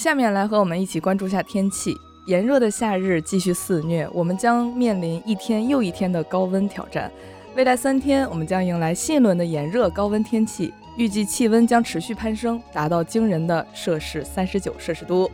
下面来和我们一起关注下天气。炎热的夏日继续肆虐，我们将面临一天又一天的高温挑战。未来三天，我们将迎来新一轮的炎热高温天气，预计气温将持续攀升，达到惊人的摄氏三十九摄氏度。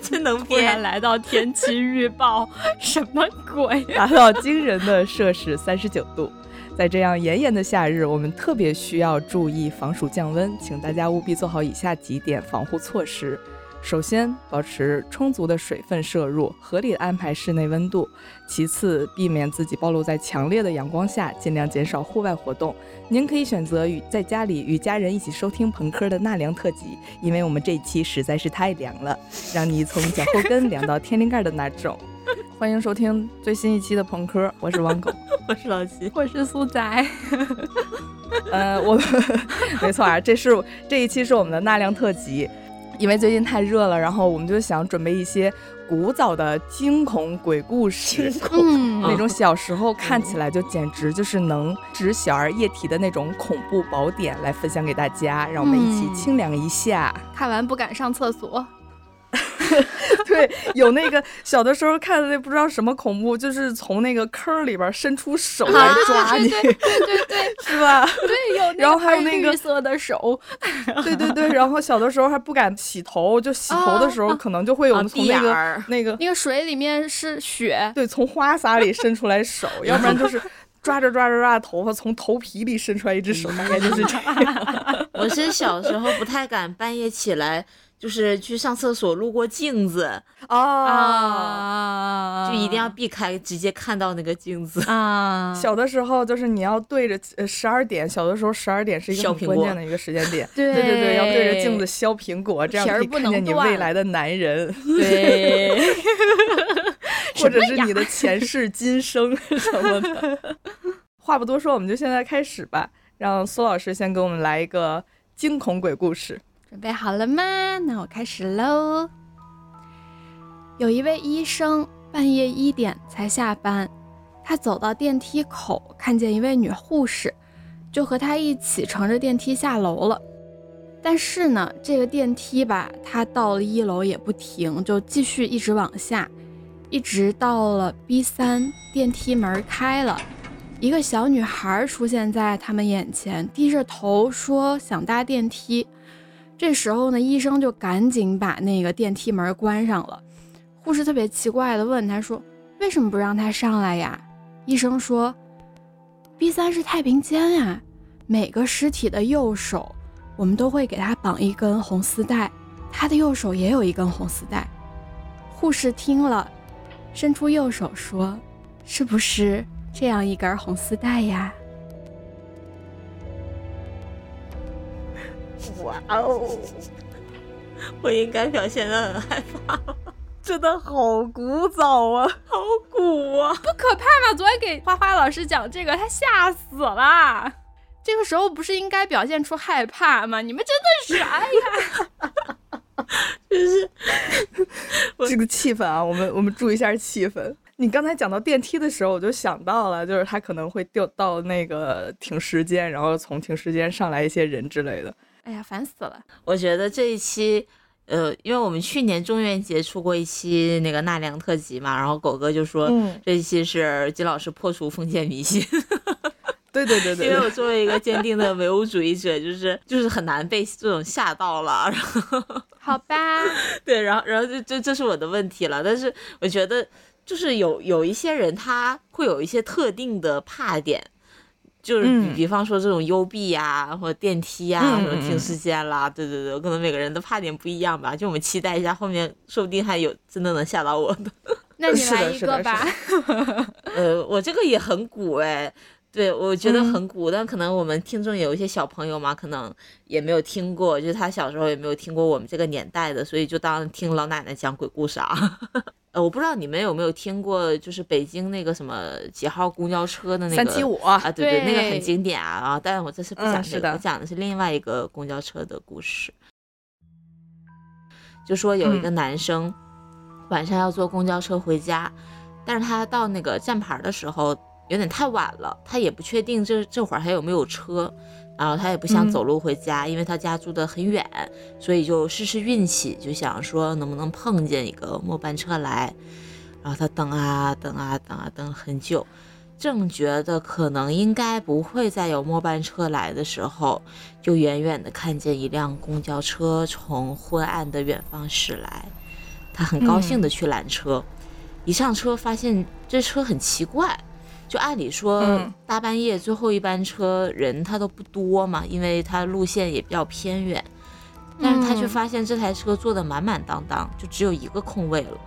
真能 突然来到天气预报，什么鬼？达到惊人的摄氏三十九度。在这样炎炎的夏日，我们特别需要注意防暑降温，请大家务必做好以下几点防护措施。首先，保持充足的水分摄入，合理的安排室内温度；其次，避免自己暴露在强烈的阳光下，尽量减少户外活动。您可以选择与在家里与家人一起收听朋克的纳凉特辑，因为我们这一期实在是太凉了，让你从脚后跟凉到天灵盖的那种。欢迎收听最新一期的朋克，我是王狗，我是老七，我是苏仔。呃，我没错啊，这是这一期是我们的纳凉特辑。因为最近太热了，然后我们就想准备一些古早的惊恐鬼故事，那种小时候看起来就简直就是能止小儿夜啼的那种恐怖宝典来分享给大家，让我们一起清凉一下。看完不敢上厕所。对，有那个小的时候看的那不知道什么恐怖，就是从那个坑里边伸出手来抓你，对对对，是吧？对，有。然后还有那个绿色的手，对对对。然后小的时候还不敢洗头，就洗头的时候可能就会有从那个那个那个水里面是血，对，从花洒里伸出来手，要不然就是抓着抓着抓着头发，从头皮里伸出来一只手，大概就是这样。我是小时候不太敢半夜起来。就是去上厕所路过镜子啊，就一定要避开，直接看到那个镜子。啊。小的时候就是你要对着呃十二点，小的时候十二点是一个很关键的一个时间点，对。对对，要对着镜子削苹果，这样可以看见你未来的男人，对，或者是你的前世今生 什么的。话不多说，我们就现在开始吧，让苏老师先给我们来一个惊恐鬼故事。准备好了吗？那我开始喽。有一位医生半夜一点才下班，他走到电梯口，看见一位女护士，就和她一起乘着电梯下楼了。但是呢，这个电梯吧，它到了一楼也不停，就继续一直往下，一直到了 B 三，电梯门开了，一个小女孩出现在他们眼前，低着头说想搭电梯。这时候呢，医生就赶紧把那个电梯门关上了。护士特别奇怪的问他说：“为什么不让他上来呀？”医生说：“B 三是太平间呀，每个尸体的右手，我们都会给他绑一根红丝带，他的右手也有一根红丝带。”护士听了，伸出右手说：“是不是这样一根红丝带呀？”哇哦！我应该表现的很害怕，真的好古早啊，好古啊！不可怕吗？昨天给花花老师讲这个，他吓死了。这个时候不是应该表现出害怕吗？你们真的是哎呀，就是 这个气氛啊！我们我们注意一下气氛。你刚才讲到电梯的时候，我就想到了，就是他可能会掉到那个停尸间，然后从停尸间上来一些人之类的。哎呀，烦死了！我觉得这一期，呃，因为我们去年中元节出过一期那个纳凉特辑嘛，然后狗哥就说，这一期是金老师破除封建迷信。对对对对。因为我作为一个坚定的唯物主义者，就 是就是很难被这种吓到了。然后，好吧。对，然后然后这这这是我的问题了。但是我觉得，就是有有一些人他会有一些特定的怕点。就是比比方说这种幽闭呀，或者电梯呀，什么停尸间啦，对对对，可能每个人都怕点不一样吧。就我们期待一下后面，说不定还有真的能吓到我的。那你来一个吧。呃，我这个也很古哎，对我觉得很古，但可能我们听众有一些小朋友嘛，可能也没有听过，就是他小时候也没有听过我们这个年代的，所以就当听老奶奶讲鬼故事啊。呃，我不知道你们有没有听过，就是北京那个什么几号公交车的那个三七五啊，对对，那个很经典啊啊！但是我这次不讲这个，我讲的是另外一个公交车的故事。就说有一个男生晚上要坐公交车回家，但是他到那个站牌的时候有点太晚了，他也不确定这这会儿还有没有车，然后他也不想走路回家，因为他家住得很远，所以就试试运气，就想说能不能碰见一个末班车来。然后他等啊等啊等啊等很久，正觉得可能应该不会再有末班车来的时候，就远远的看见一辆公交车从昏暗的远方驶来。他很高兴的去拦车，一上车发现这车很奇怪。就按理说，大半夜最后一班车人他都不多嘛，因为他路线也比较偏远。但是他却发现这台车坐的满满当当，就只有一个空位了，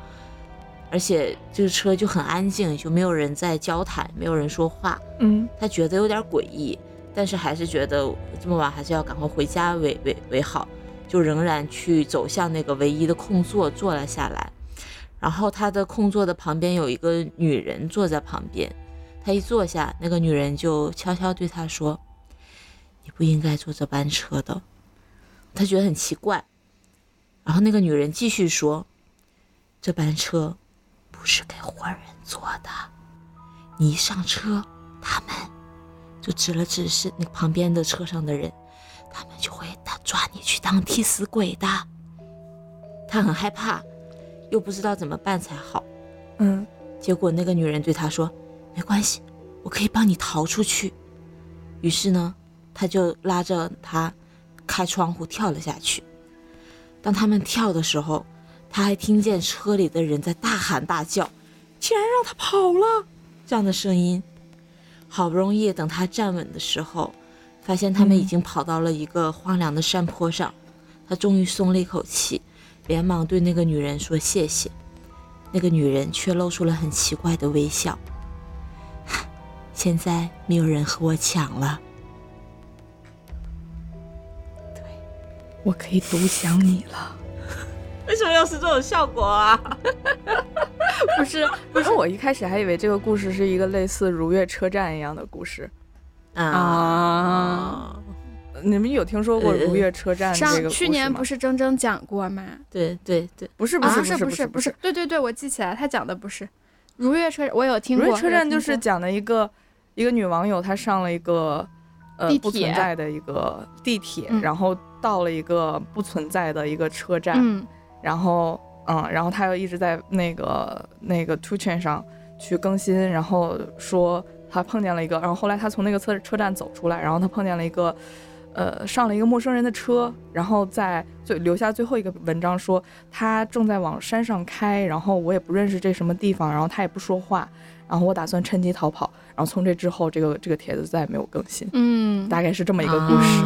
而且这个车就很安静，就没有人在交谈，没有人说话。嗯，他觉得有点诡异，但是还是觉得这么晚还是要赶快回家为为为好，就仍然去走向那个唯一的空座坐了下来。然后他的空座的旁边有一个女人坐在旁边。他一坐下，那个女人就悄悄对他说：“你不应该坐这班车的。”他觉得很奇怪。然后那个女人继续说：“这班车不是给活人坐的。你一上车，他们就指了指是那个旁边的车上的人，他们就会他抓你去当替死鬼的。”他很害怕，又不知道怎么办才好。嗯，结果那个女人对他说。没关系，我可以帮你逃出去。于是呢，他就拉着他开窗户跳了下去。当他们跳的时候，他还听见车里的人在大喊大叫：“竟然让他跑了！”这样的声音。好不容易等他站稳的时候，发现他们已经跑到了一个荒凉的山坡上。他终于松了一口气，连忙对那个女人说谢谢。那个女人却露出了很奇怪的微笑。现在没有人和我抢了。对，我可以独享你了。为什么又是这种效果啊？不是，不是，我一开始还以为这个故事是一个类似如月车站一样的故事啊。你们有听说过如月车站这个？去年不是铮铮讲过吗？对对对，不是不是不是不是不是，对对对，我记起来，他讲的不是如月车，我有听过。如月车站就是讲的一个。一个女网友，她上了一个呃不存在的一个地铁，然后到了一个不存在的一个车站，然后嗯，然后她又一直在那个那个 t o chain 上去更新，然后说她碰见了一个，然后后来她从那个车车站走出来，然后她碰见了一个呃上了一个陌生人的车，然后在最留下最后一个文章说他正在往山上开，然后我也不认识这什么地方，然后他也不说话。然后我打算趁机逃跑，然后从这之后，这个这个帖子再也没有更新。嗯，大概是这么一个故事。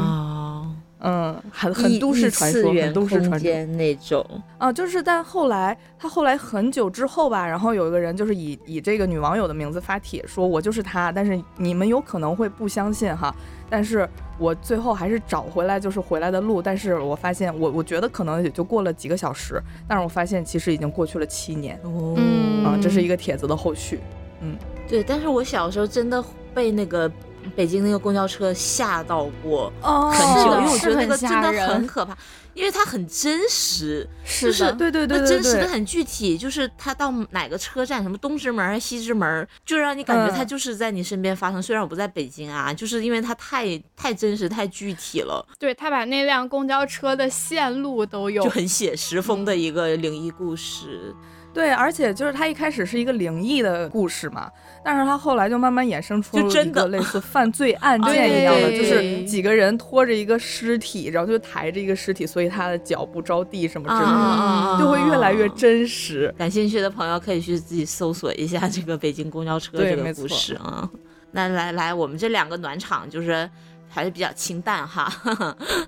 嗯，很很都市传说，很都市传说那种。啊，就是但后来他后来很久之后吧，然后有一个人就是以以这个女网友的名字发帖说，我就是他，但是你们有可能会不相信哈，但是我最后还是找回来就是回来的路，但是我发现我我觉得可能也就过了几个小时，但是我发现其实已经过去了七年。哦，啊，这是一个帖子的后续。嗯，对，但是我小时候真的被那个北京那个公交车吓到过很久，因为我觉得那个真的很可怕，因为它很真实，就是对对对，真实的很具体，就是它到哪个车站，什么东直门还是、西直门，就让你感觉它就是在你身边发生。虽然我不在北京啊，就是因为它太太真实、太具体了。对他把那辆公交车的线路都有，就很写实风的一个灵异故事。对，而且就是它一开始是一个灵异的故事嘛，但是它后来就慢慢衍生出一个类似犯罪 案件一样的，就是几个人拖着一个尸体，然后就抬着一个尸体，所以他的脚不着地什么之类的，就会越来越真实。感兴趣的朋友可以去自己搜索一下这个北京公交车这个故事啊。那来来，我们这两个暖场就是还是比较清淡哈。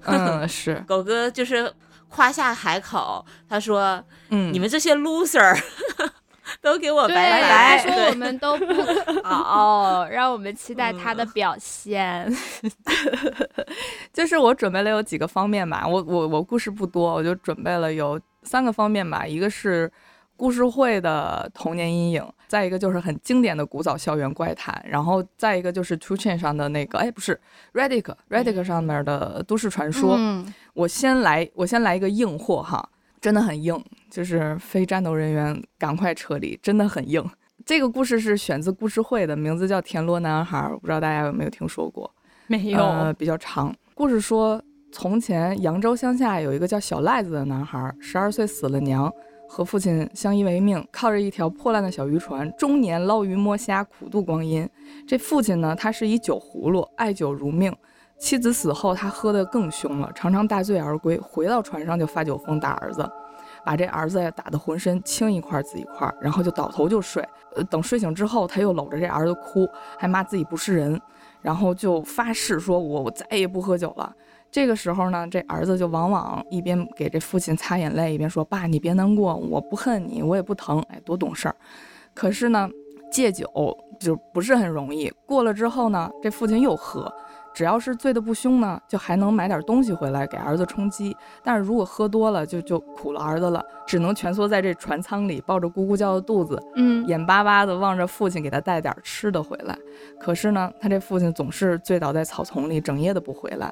嗯，是狗哥就是。夸下海口，他说：“嗯，你们这些 loser 都给我拜拜。”他说：“我们都不好，让我们期待他的表现。” 就是我准备了有几个方面吧，我我我故事不多，我就准备了有三个方面吧，一个是。故事会的童年阴影，再一个就是很经典的古早校园怪谈，然后再一个就是 Two Chain 上的那个，哎，不是 Redick，Redick 上面的都市传说。嗯我先来，我先来一个硬货哈，真的很硬，就是非战斗人员赶快撤离，真的很硬。这个故事是选自故事会的，名字叫《田螺男孩》，不知道大家有没有听说过？没有，比较长。故事说，从前扬州乡下有一个叫小赖子的男孩，十二岁死了娘，和父亲相依为命，靠着一条破烂的小渔船，终年捞鱼摸虾，苦度光阴。这父亲呢，他是一酒葫芦，爱酒如命。妻子死后，他喝得更凶了，常常大醉而归，回到船上就发酒疯打儿子。把这儿子呀打得浑身青一块紫一块，然后就倒头就睡。呃，等睡醒之后，他又搂着这儿子哭，还骂自己不是人，然后就发誓说：“我我再也不喝酒了。”这个时候呢，这儿子就往往一边给这父亲擦眼泪，一边说：“爸，你别难过，我不恨你，我也不疼。”哎，多懂事儿。可是呢，戒酒就不是很容易。过了之后呢，这父亲又喝。只要是醉得不凶呢，就还能买点东西回来给儿子充饥。但是如果喝多了，就就苦了儿子了，只能蜷缩在这船舱里，抱着咕咕叫的肚子，嗯，眼巴巴地望着父亲给他带点吃的回来。可是呢，他这父亲总是醉倒在草丛里，整夜的不回来。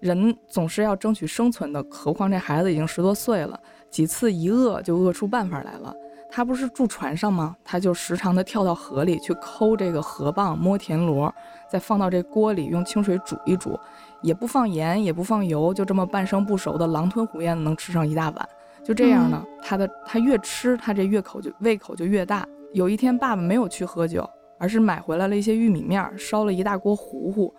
人总是要争取生存的，何况这孩子已经十多岁了，几次一饿就饿出办法来了。他不是住船上吗？他就时常的跳到河里去抠这个河蚌、摸田螺，再放到这锅里用清水煮一煮，也不放盐，也不放油，就这么半生不熟的狼吞虎咽的能吃上一大碗。就这样呢，他的他越吃，他这越口就胃口就越大。有一天，爸爸没有去喝酒，而是买回来了一些玉米面，烧了一大锅糊糊。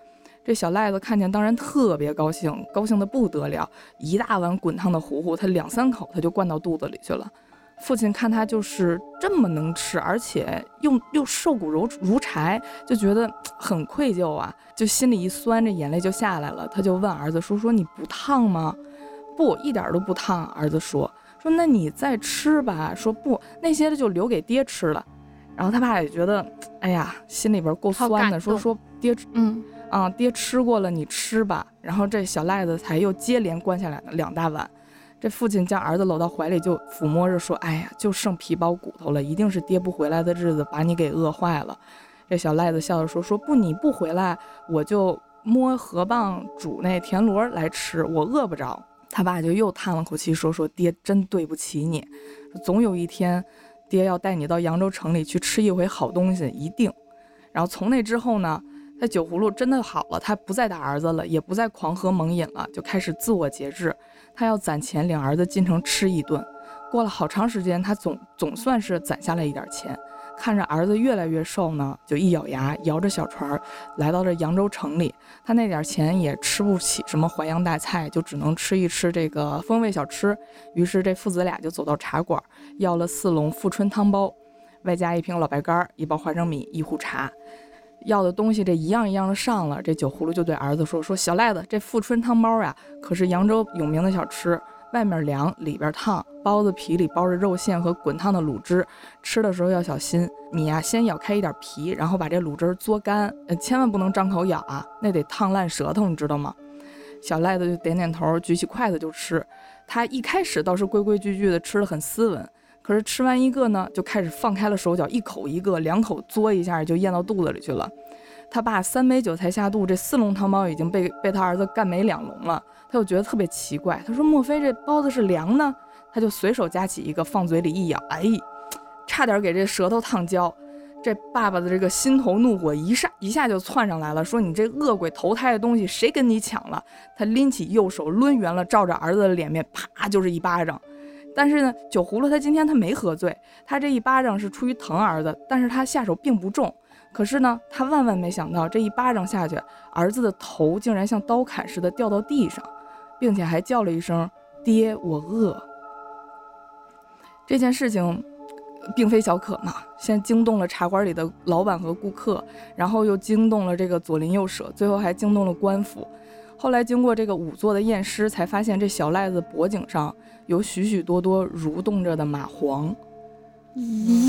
这小赖子看见，当然特别高兴，高兴的不得了，一大碗滚烫的糊糊，他两三口他就灌到肚子里去了。父亲看他就是这么能吃，而且又又瘦骨如如柴，就觉得很愧疚啊，就心里一酸，这眼泪就下来了。他就问儿子说：“说你不烫吗？”“不，一点都不烫。”儿子说：“说那你再吃吧。”说：“不，那些的就留给爹吃了。”然后他爸也觉得，哎呀，心里边够酸的，说：“说爹，嗯啊，爹吃过了，你吃吧。”然后这小赖子才又接连灌下来两大碗。这父亲将儿子搂到怀里，就抚摸着说：“哎呀，就剩皮包骨头了，一定是爹不回来的日子把你给饿坏了。”这小赖子笑着说：“说不，你不回来，我就摸河蚌煮那田螺来吃，我饿不着。”他爸就又叹了口气说：“说爹真对不起你，总有一天，爹要带你到扬州城里去吃一回好东西，一定。”然后从那之后呢，他酒葫芦真的好了，他不再打儿子了，也不再狂喝猛饮了，就开始自我节制。他要攒钱领儿子进城吃一顿，过了好长时间，他总总算是攒下来一点钱。看着儿子越来越瘦呢，就一咬牙，摇着小船来到这扬州城里。他那点钱也吃不起什么淮扬大菜，就只能吃一吃这个风味小吃。于是这父子俩就走到茶馆，要了四笼富春汤包，外加一瓶老白干，一包花生米，一壶茶。要的东西这一样一样的上了，这酒葫芦就对儿子说：“说小赖子，这富春汤包呀，可是扬州有名的小吃，外面凉，里边烫，包子皮里包着肉馅和滚烫的卤汁，吃的时候要小心。你呀，先咬开一点皮，然后把这卤汁嘬干，呃，千万不能张口咬啊，那得烫烂舌头，你知道吗？”小赖子就点点头，举起筷子就吃。他一开始倒是规规矩矩的吃的很斯文。可是吃完一个呢，就开始放开了手脚，一口一个，两口嘬一下就咽到肚子里去了。他爸三杯酒才下肚，这四笼汤包已经被被他儿子干没两笼了。他就觉得特别奇怪，他说：“莫非这包子是凉呢？”他就随手夹起一个放嘴里一咬，哎，差点给这舌头烫焦。这爸爸的这个心头怒火一下一下就窜上来了，说：“你这恶鬼投胎的东西，谁跟你抢了？”他拎起右手抡圆了，照着儿子的脸面，啪就是一巴掌。但是呢，酒葫芦他今天他没喝醉，他这一巴掌是出于疼儿子，但是他下手并不重。可是呢，他万万没想到这一巴掌下去，儿子的头竟然像刀砍似的掉到地上，并且还叫了一声“爹，我饿”。这件事情并非小可嘛，先惊动了茶馆里的老板和顾客，然后又惊动了这个左邻右舍，最后还惊动了官府。后来经过这个仵作的验尸，才发现这小赖子脖颈上有许许多多蠕动着的蚂蟥。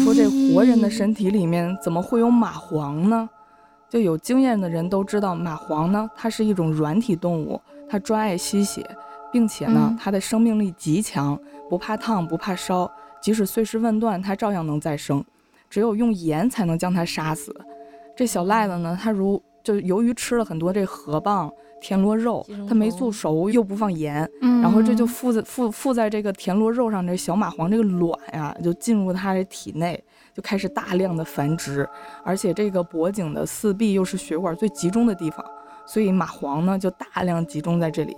说这活人的身体里面怎么会有蚂蟥呢？就有经验的人都知道，蚂蟥呢，它是一种软体动物，它专爱吸血，并且呢，它的生命力极强，不怕烫，不怕烧，即使碎尸万段，它照样能再生。只有用盐才能将它杀死。这小赖子呢，他如就由于吃了很多这河蚌。田螺肉，它没做熟，又不放盐，然后这就附在附附在这个田螺肉上，这小蚂蟥这个卵呀，就进入它的体内，就开始大量的繁殖，而且这个脖颈的四壁又是血管最集中的地方，所以蚂蟥呢就大量集中在这里，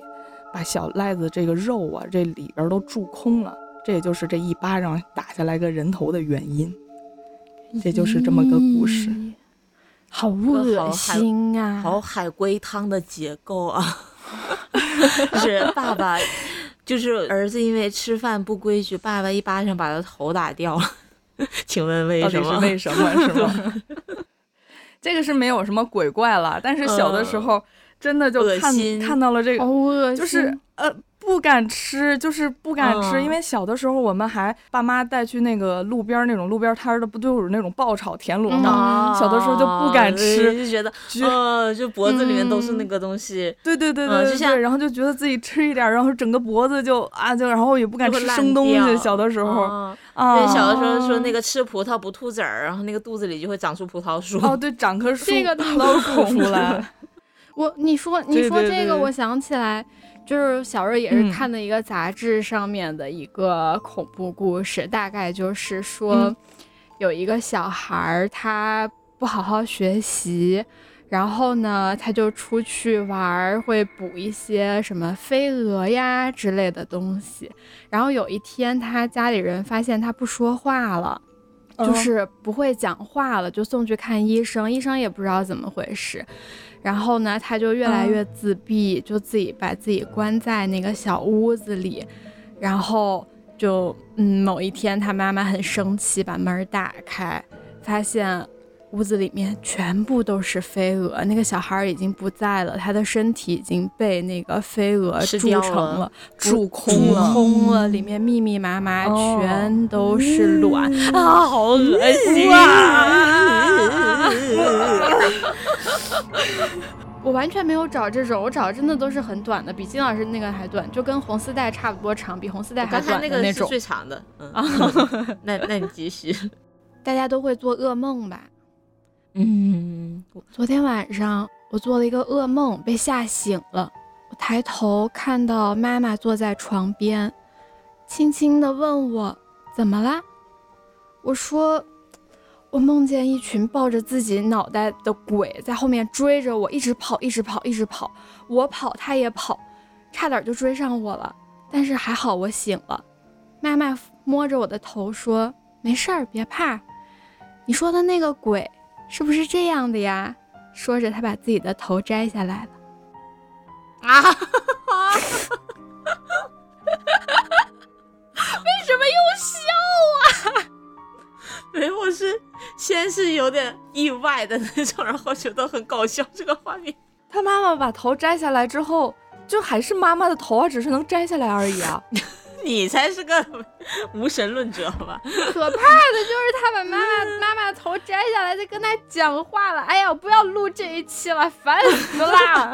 把小癞子这个肉啊这里边都蛀空了。这也就是这一巴掌打下来个人头的原因。这就是这么个故事，好恶心啊！好海龟汤的结构啊！就 是爸爸，就是儿子因为吃饭不规矩，爸爸一巴掌把他头打掉了。请问为什么？为什么？是吗？这个是没有什么鬼怪了，但是小的时候真的就看看到了这个，就是呃。不敢吃，就是不敢吃，因为小的时候我们还爸妈带去那个路边那种路边摊的，不都有那种爆炒田螺吗？小的时候就不敢吃，就觉得，呃，就脖子里面都是那个东西。对对对对对，然后就觉得自己吃一点，然后整个脖子就啊就，然后也不敢吃生东西。小的时候啊，小的时候说那个吃葡萄不吐籽儿，然后那个肚子里就会长出葡萄树。哦，对，长棵树，这个都出来。我你说你说这个，我想起来。就是小时候也是看的一个杂志上面的一个恐怖故事，大概就是说，有一个小孩儿他不好好学习，然后呢他就出去玩，会捕一些什么飞蛾呀之类的东西，然后有一天他家里人发现他不说话了，就是不会讲话了，就送去看医生，医生也不知道怎么回事。然后呢，他就越来越自闭，就自己把自己关在那个小屋子里。然后就，嗯，某一天他妈妈很生气，把门打开，发现屋子里面全部都是飞蛾。那个小孩已经不在了，他的身体已经被那个飞蛾蛀成了，蛀空了，空了，里面密密麻麻全都是卵啊，好恶心啊！我完全没有找这种，我找的真的都是很短的，比金老师那个还短，就跟红丝带差不多长，比红丝带还短的那种。最长的，嗯，那那你继续。大家都会做噩梦吧？嗯，昨天晚上我做了一个噩梦，被吓醒了。我抬头看到妈妈坐在床边，轻轻地问我怎么啦？我说。我梦见一群抱着自己脑袋的鬼在后面追着我，一直跑，一直跑，一直跑。我跑，他也跑，差点就追上我了。但是还好我醒了。妈妈摸着我的头说：“没事儿，别怕。”你说的那个鬼是不是这样的呀？说着，他把自己的头摘下来了。啊！是有点意外的那种，然后觉得很搞笑这个画面。他妈妈把头摘下来之后，就还是妈妈的头啊，只是能摘下来而已啊。你才是个无神论者吧？可怕的就是他把妈妈妈妈头摘下来，在跟他讲话了。哎呀，不要录这一期了，烦死了。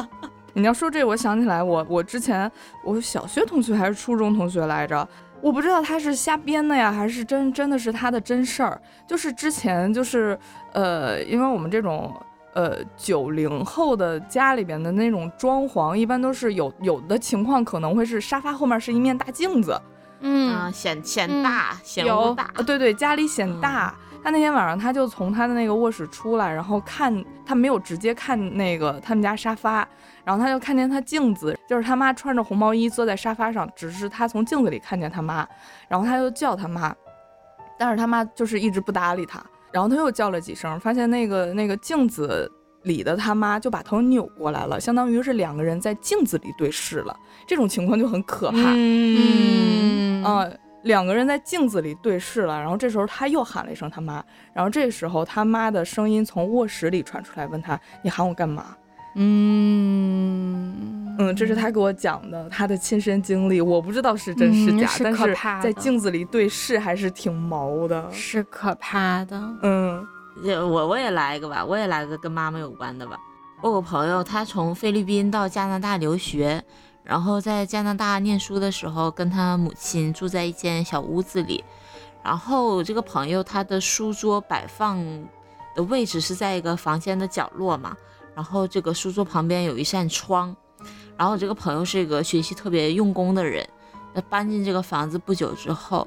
你要说这，我想起来，我我之前我小学同学还是初中同学来着。我不知道他是瞎编的呀，还是真真的是他的真事儿。就是之前就是，呃，因为我们这种呃九零后的家里边的那种装潢，一般都是有有的情况可能会是沙发后面是一面大镜子，嗯，显显大显大，对对，家里显大。他那天晚上他就从他的那个卧室出来，然后看他没有直接看那个他们家沙发。然后他就看见他镜子，就是他妈穿着红毛衣坐在沙发上，只是他从镜子里看见他妈，然后他就叫他妈，但是他妈就是一直不搭理他，然后他又叫了几声，发现那个那个镜子里的他妈就把头扭过来了，相当于是两个人在镜子里对视了，这种情况就很可怕。嗯啊，两个人在镜子里对视了，然后这时候他又喊了一声他妈，然后这时候他妈的声音从卧室里传出来，问他你喊我干嘛？嗯嗯，这是他给我讲的他的亲身经历，我不知道是真是假，但是在镜子里对视还是挺毛的，是可怕的。嗯，我我也来一个吧，我也来个跟妈妈有关的吧。我有个朋友，他从菲律宾到加拿大留学，然后在加拿大念书的时候，跟他母亲住在一间小屋子里，然后这个朋友他的书桌摆放的位置是在一个房间的角落嘛。然后这个书桌旁边有一扇窗，然后这个朋友是一个学习特别用功的人。那搬进这个房子不久之后，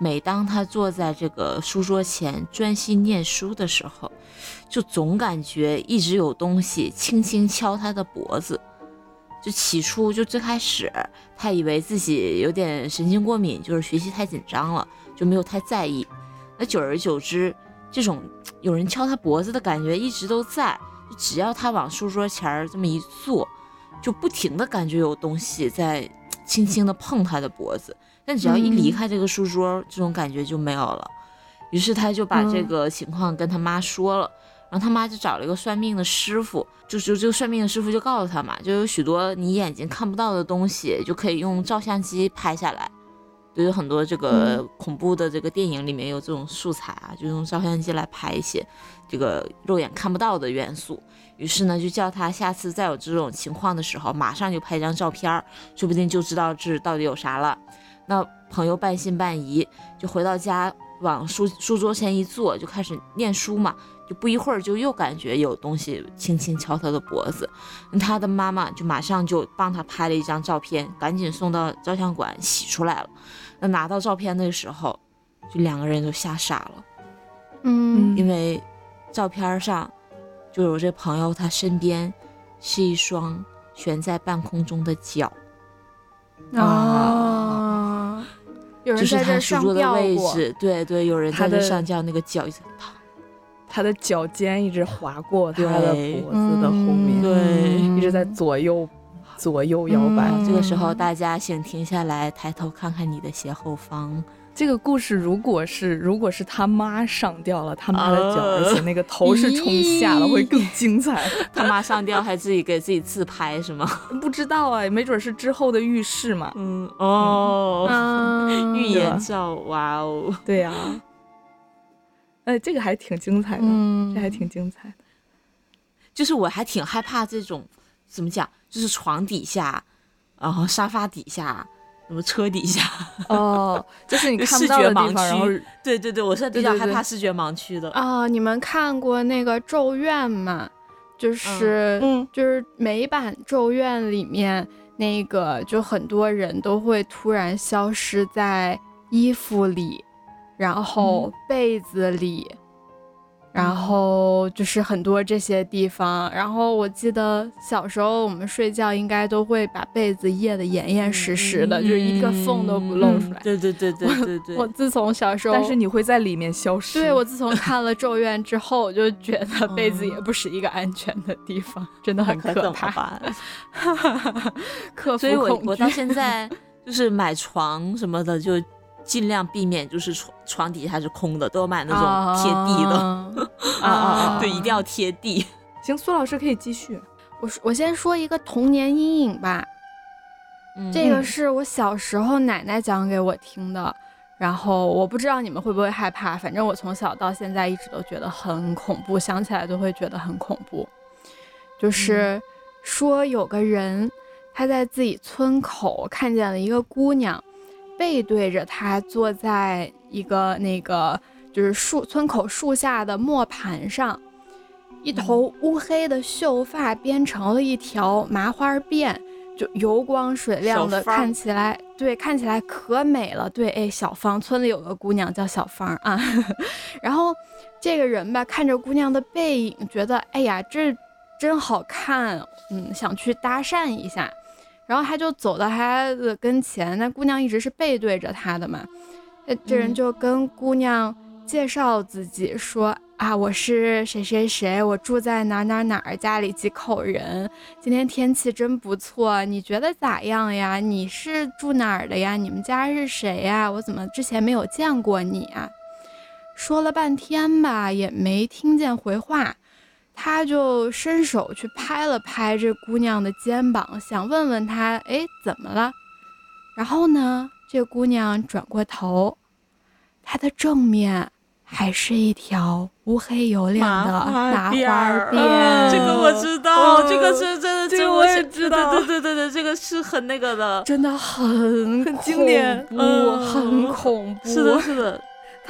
每当他坐在这个书桌前专心念书的时候，就总感觉一直有东西轻轻敲他的脖子。就起初就最开始，他以为自己有点神经过敏，就是学习太紧张了，就没有太在意。那久而久之，这种有人敲他脖子的感觉一直都在。只要他往书桌前儿这么一坐，就不停的感觉有东西在轻轻的碰他的脖子。但只要一离开这个书桌，这种感觉就没有了。于是他就把这个情况跟他妈说了。然后他妈就找了一个算命的师傅，就就这个算命的师傅就告诉他嘛，就有许多你眼睛看不到的东西，就可以用照相机拍下来。就有很多这个恐怖的这个电影里面有这种素材啊，就用照相机来拍一些这个肉眼看不到的元素。于是呢，就叫他下次再有这种情况的时候，马上就拍一张照片，说不定就知道这到底有啥了。那朋友半信半疑，就回到家往书书桌前一坐，就开始念书嘛。就不一会儿，就又感觉有东西轻轻敲他的脖子，他的妈妈就马上就帮他拍了一张照片，赶紧送到照相馆洗出来了。那拿到照片的时候，就两个人都吓傻了，嗯，因为照片上就有这朋友他身边是一双悬在半空中的脚啊，有人在这书桌的位置，对对，有人在这上吊，那个脚一直啪。他的脚尖一直划过他的脖子的后面，对，一直在左右左右摇摆。这个时候，大家请停下来，抬头看看你的斜后方。这个故事如果是如果是他妈上吊了，他妈的脚，而且那个头是冲下了，会更精彩。他妈上吊还自己给自己自拍是吗？不知道啊，没准是之后的浴室嘛。嗯哦，预言照，哇哦，对呀。哎，这个还挺精彩的，这还挺精彩的。就是我还挺害怕这种，怎么讲？就是床底下，然后沙发底下，什么车底下。哦，就是你看不到的地方。然后，对对对，我是比较害怕视觉盲区的。啊，你们看过那个《咒怨》吗？就是，嗯，就是美版《咒怨》里面那个，就很多人都会突然消失在衣服里。然后被子里，然后就是很多这些地方。然后我记得小时候我们睡觉应该都会把被子掖得严严实实的，就是一个缝都不露出来。对对对对对对。我自从小时候，但是你会在里面消失。对，我自从看了《咒怨》之后，我就觉得被子也不是一个安全的地方，真的很可怕。哈哈哈克服所以我我到现在 就是买床什么的就。尽量避免就是床床底下是空的，都要买那种贴地的啊啊，对，一定要贴地。行，苏老师可以继续。我我先说一个童年阴影吧，这个是我小时候奶奶讲给我听的，然后我不知道你们会不会害怕，反正我从小到现在一直都觉得很恐怖，想起来都会觉得很恐怖。就是说有个人他在自己村口看见了一个姑娘。背对着他坐在一个那个就是树村口树下的磨盘上，一头乌黑的秀发编成了一条麻花辫，就油光水亮的，看起来对，看起来可美了。对，哎，小芳村里有个姑娘叫小芳啊。然后这个人吧，看着姑娘的背影，觉得哎呀，这真好看，嗯，想去搭讪一下。然后他就走到他的跟前，那姑娘一直是背对着他的嘛。这人就跟姑娘介绍自己说：“啊，我是谁谁谁，我住在哪哪哪儿，家里几口人。今天天气真不错，你觉得咋样呀？你是住哪儿的呀？你们家是谁呀？我怎么之前没有见过你啊？”说了半天吧，也没听见回话。他就伸手去拍了拍这姑娘的肩膀，想问问她，哎，怎么了？然后呢，这姑娘转过头，她的正面还是一条乌黑油亮的麻花辫。这个我知道，这个是真的，这个我也知道。对对对对，这个是很那个的，真的很很经典，嗯，很恐怖。是的，是的。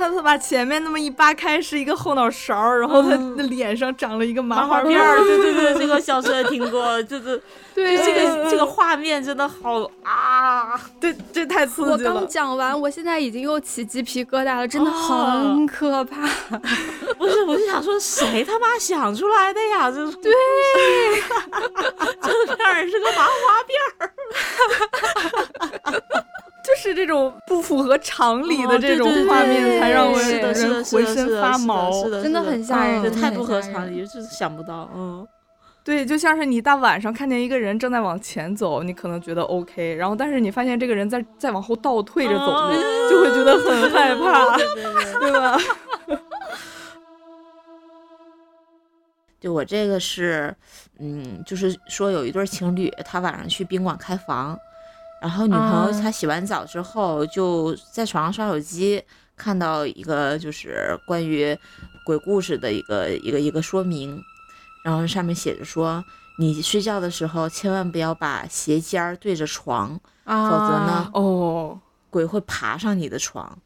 他他把前面那么一扒开是一个后脑勺，然后他的脸上长了一个麻花辫儿。对对对，这个小时候也听过，就是对 这个这个画面真的好啊！对，这太刺激了。我刚讲完，我现在已经又起鸡皮疙瘩了，真的很可怕。不是，我就想说，谁他妈想出来的呀？这对，这片儿是个麻花辫儿。就是这种不符合常理的这种画面，才让人浑身发毛，真的很吓人，太不合常理，就是想不到。嗯，对，就像是你大晚上看见一个人正在往前走，你可能觉得 OK，然后但是你发现这个人在在往后倒退着走，就会觉得很害怕，对吧？就我这个是，嗯，就是说有一对情侣，他晚上去宾馆开房。然后女朋友她洗完澡之后就在床上刷手机，看到一个就是关于鬼故事的一个一个一个说明，然后上面写着说，你睡觉的时候千万不要把鞋尖儿对着床，否则呢，哦，鬼会爬上你的床。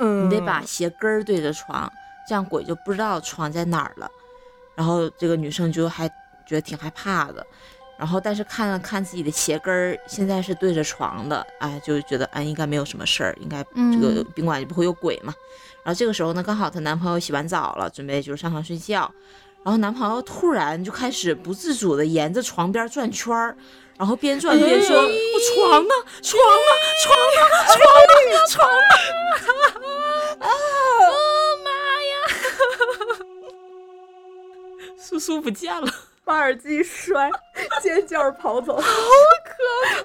嗯，你得把鞋跟儿对着床，这样鬼就不知道床在哪儿了。然后这个女生就还觉得挺害怕的。然后，但是看了看自己的鞋跟儿，现在是对着床的，哎，就觉得哎，应该没有什么事儿，应该这个宾馆也不会有鬼嘛。然后这个时候呢，刚好她男朋友洗完澡了，准备就是上床睡觉，然后男朋友突然就开始不自主的沿着床边转圈儿，然后边转边说：“我床呢？床呢？床呢？床呢？床呢？” 啊！妈呀！苏苏不见了。把耳机摔，尖叫着跑走，好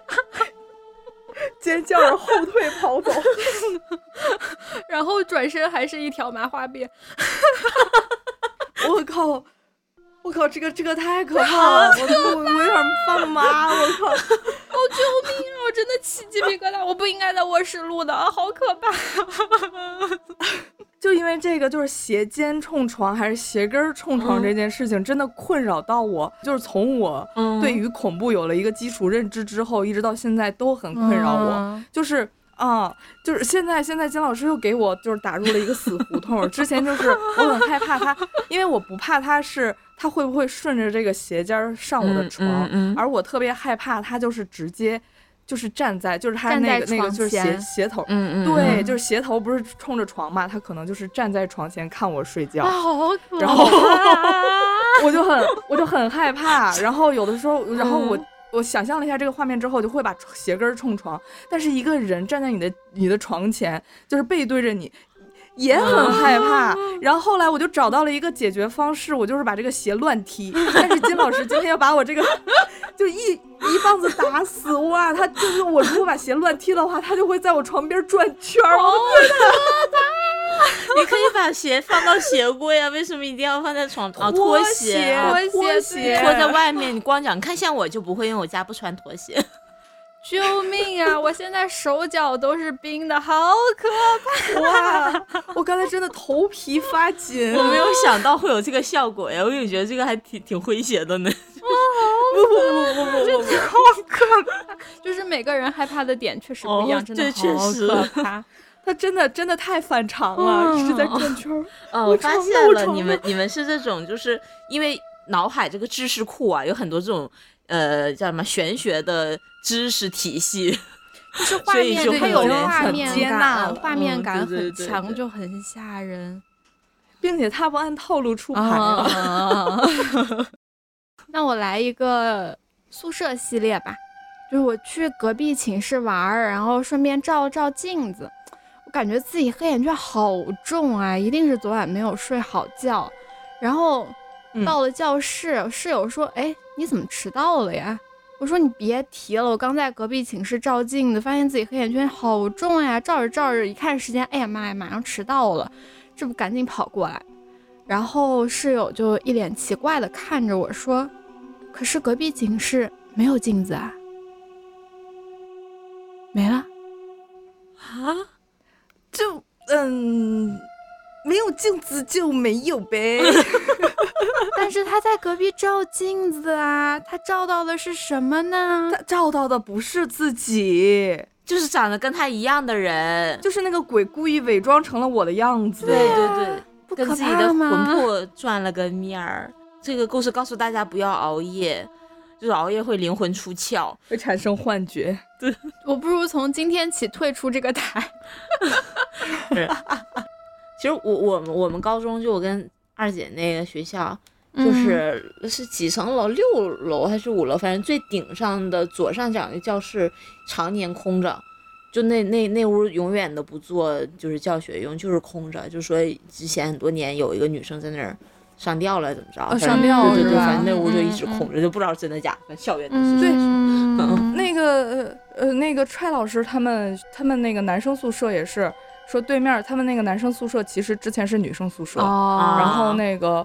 可怕！尖叫着后退跑走，然后转身还是一条麻花辫。我靠！我靠！这个这个太可怕了！我我我有点犯麻！我靠！哦，救命啊！我真的起鸡皮疙瘩！我不应该在卧室录的，好可怕！就因为这个，就是鞋尖冲床还是鞋跟冲床这件事情，真的困扰到我。就是从我对于恐怖有了一个基础认知之后，一直到现在都很困扰我。就是啊，就是现在现在金老师又给我就是打入了一个死胡同。之前就是我很害怕他，因为我不怕他是他会不会顺着这个鞋尖上我的床，而我特别害怕他就是直接。就是站在，就是他那个那个就是鞋鞋头，嗯嗯，对，就是鞋头不是冲着床嘛，他可能就是站在床前看我睡觉，好可 然后我就很我就很害怕，然后有的时候，然后我我想象了一下这个画面之后，就会把鞋跟冲床，但是一个人站在你的你的床前，就是背对着你。也很害怕，然后后来我就找到了一个解决方式，我就是把这个鞋乱踢。但是金老师今天要把我这个就一一棒子打死哇！他就是我如果把鞋乱踢的话，他就会在我床边转圈儿。好可怕！你可以把鞋放到鞋柜啊，为什么一定要放在床啊？拖鞋，拖鞋拖在外面，你光脚。你看像我就不会，因为我家不穿拖鞋。救命啊！我现在手脚都是冰的，好可怕！哇，我刚才真的头皮发紧。我没有想到会有这个效果呀，我也觉得这个还挺挺诙谐的呢。不不不不不不，好可怕！就是每个人害怕的点确实不一样，真的好可怕。他真的真的太反常了，一直在转圈。哦，我发现了，你们你们是这种，就是因为脑海这个知识库啊，有很多这种。呃，叫什么玄学的知识体系，就是画面，它有画面感，画面感很强，就很吓人，并且他不按套路出牌。那我来一个宿舍系列吧，就是我去隔壁寝室玩儿，然后顺便照了照镜子，我感觉自己黑眼圈好重啊，一定是昨晚没有睡好觉，然后。到了教室，室友说：“哎，你怎么迟到了呀？”我说：“你别提了，我刚在隔壁寝室照镜子，发现自己黑眼圈好重呀！照着照着，一看时间，哎呀妈呀，马上迟到了，这不赶紧跑过来。”然后室友就一脸奇怪的看着我说：“可是隔壁寝室没有镜子啊，没了啊？就嗯。”没有镜子就没有呗，但是他在隔壁照镜子啊，他照到的是什么呢？他照到的不是自己，就是长得跟他一样的人，就是那个鬼故意伪装成了我的样子。对对对，不可跟自己的魂魄转了个面儿。这个故事告诉大家不要熬夜，就是熬夜会灵魂出窍。会产生幻觉。对 我不如从今天起退出这个台。其实我我们我们高中就我跟二姐那个学校，就嗯是、是几层楼，六楼还是五楼，反正最顶上的左上角那教室常年空着，就那那那屋永远都不做就是教学用，就是空着。就说之前很多年有一个女生在那儿上吊了，怎么着？上吊对对对，反正那屋就一直空着，就不知道真的假的。反正校园的事对那个呃呃，那个踹老师他们他们那个男生宿舍也是说对面他们那个男生宿舍其实之前是女生宿舍，哦，然后那个。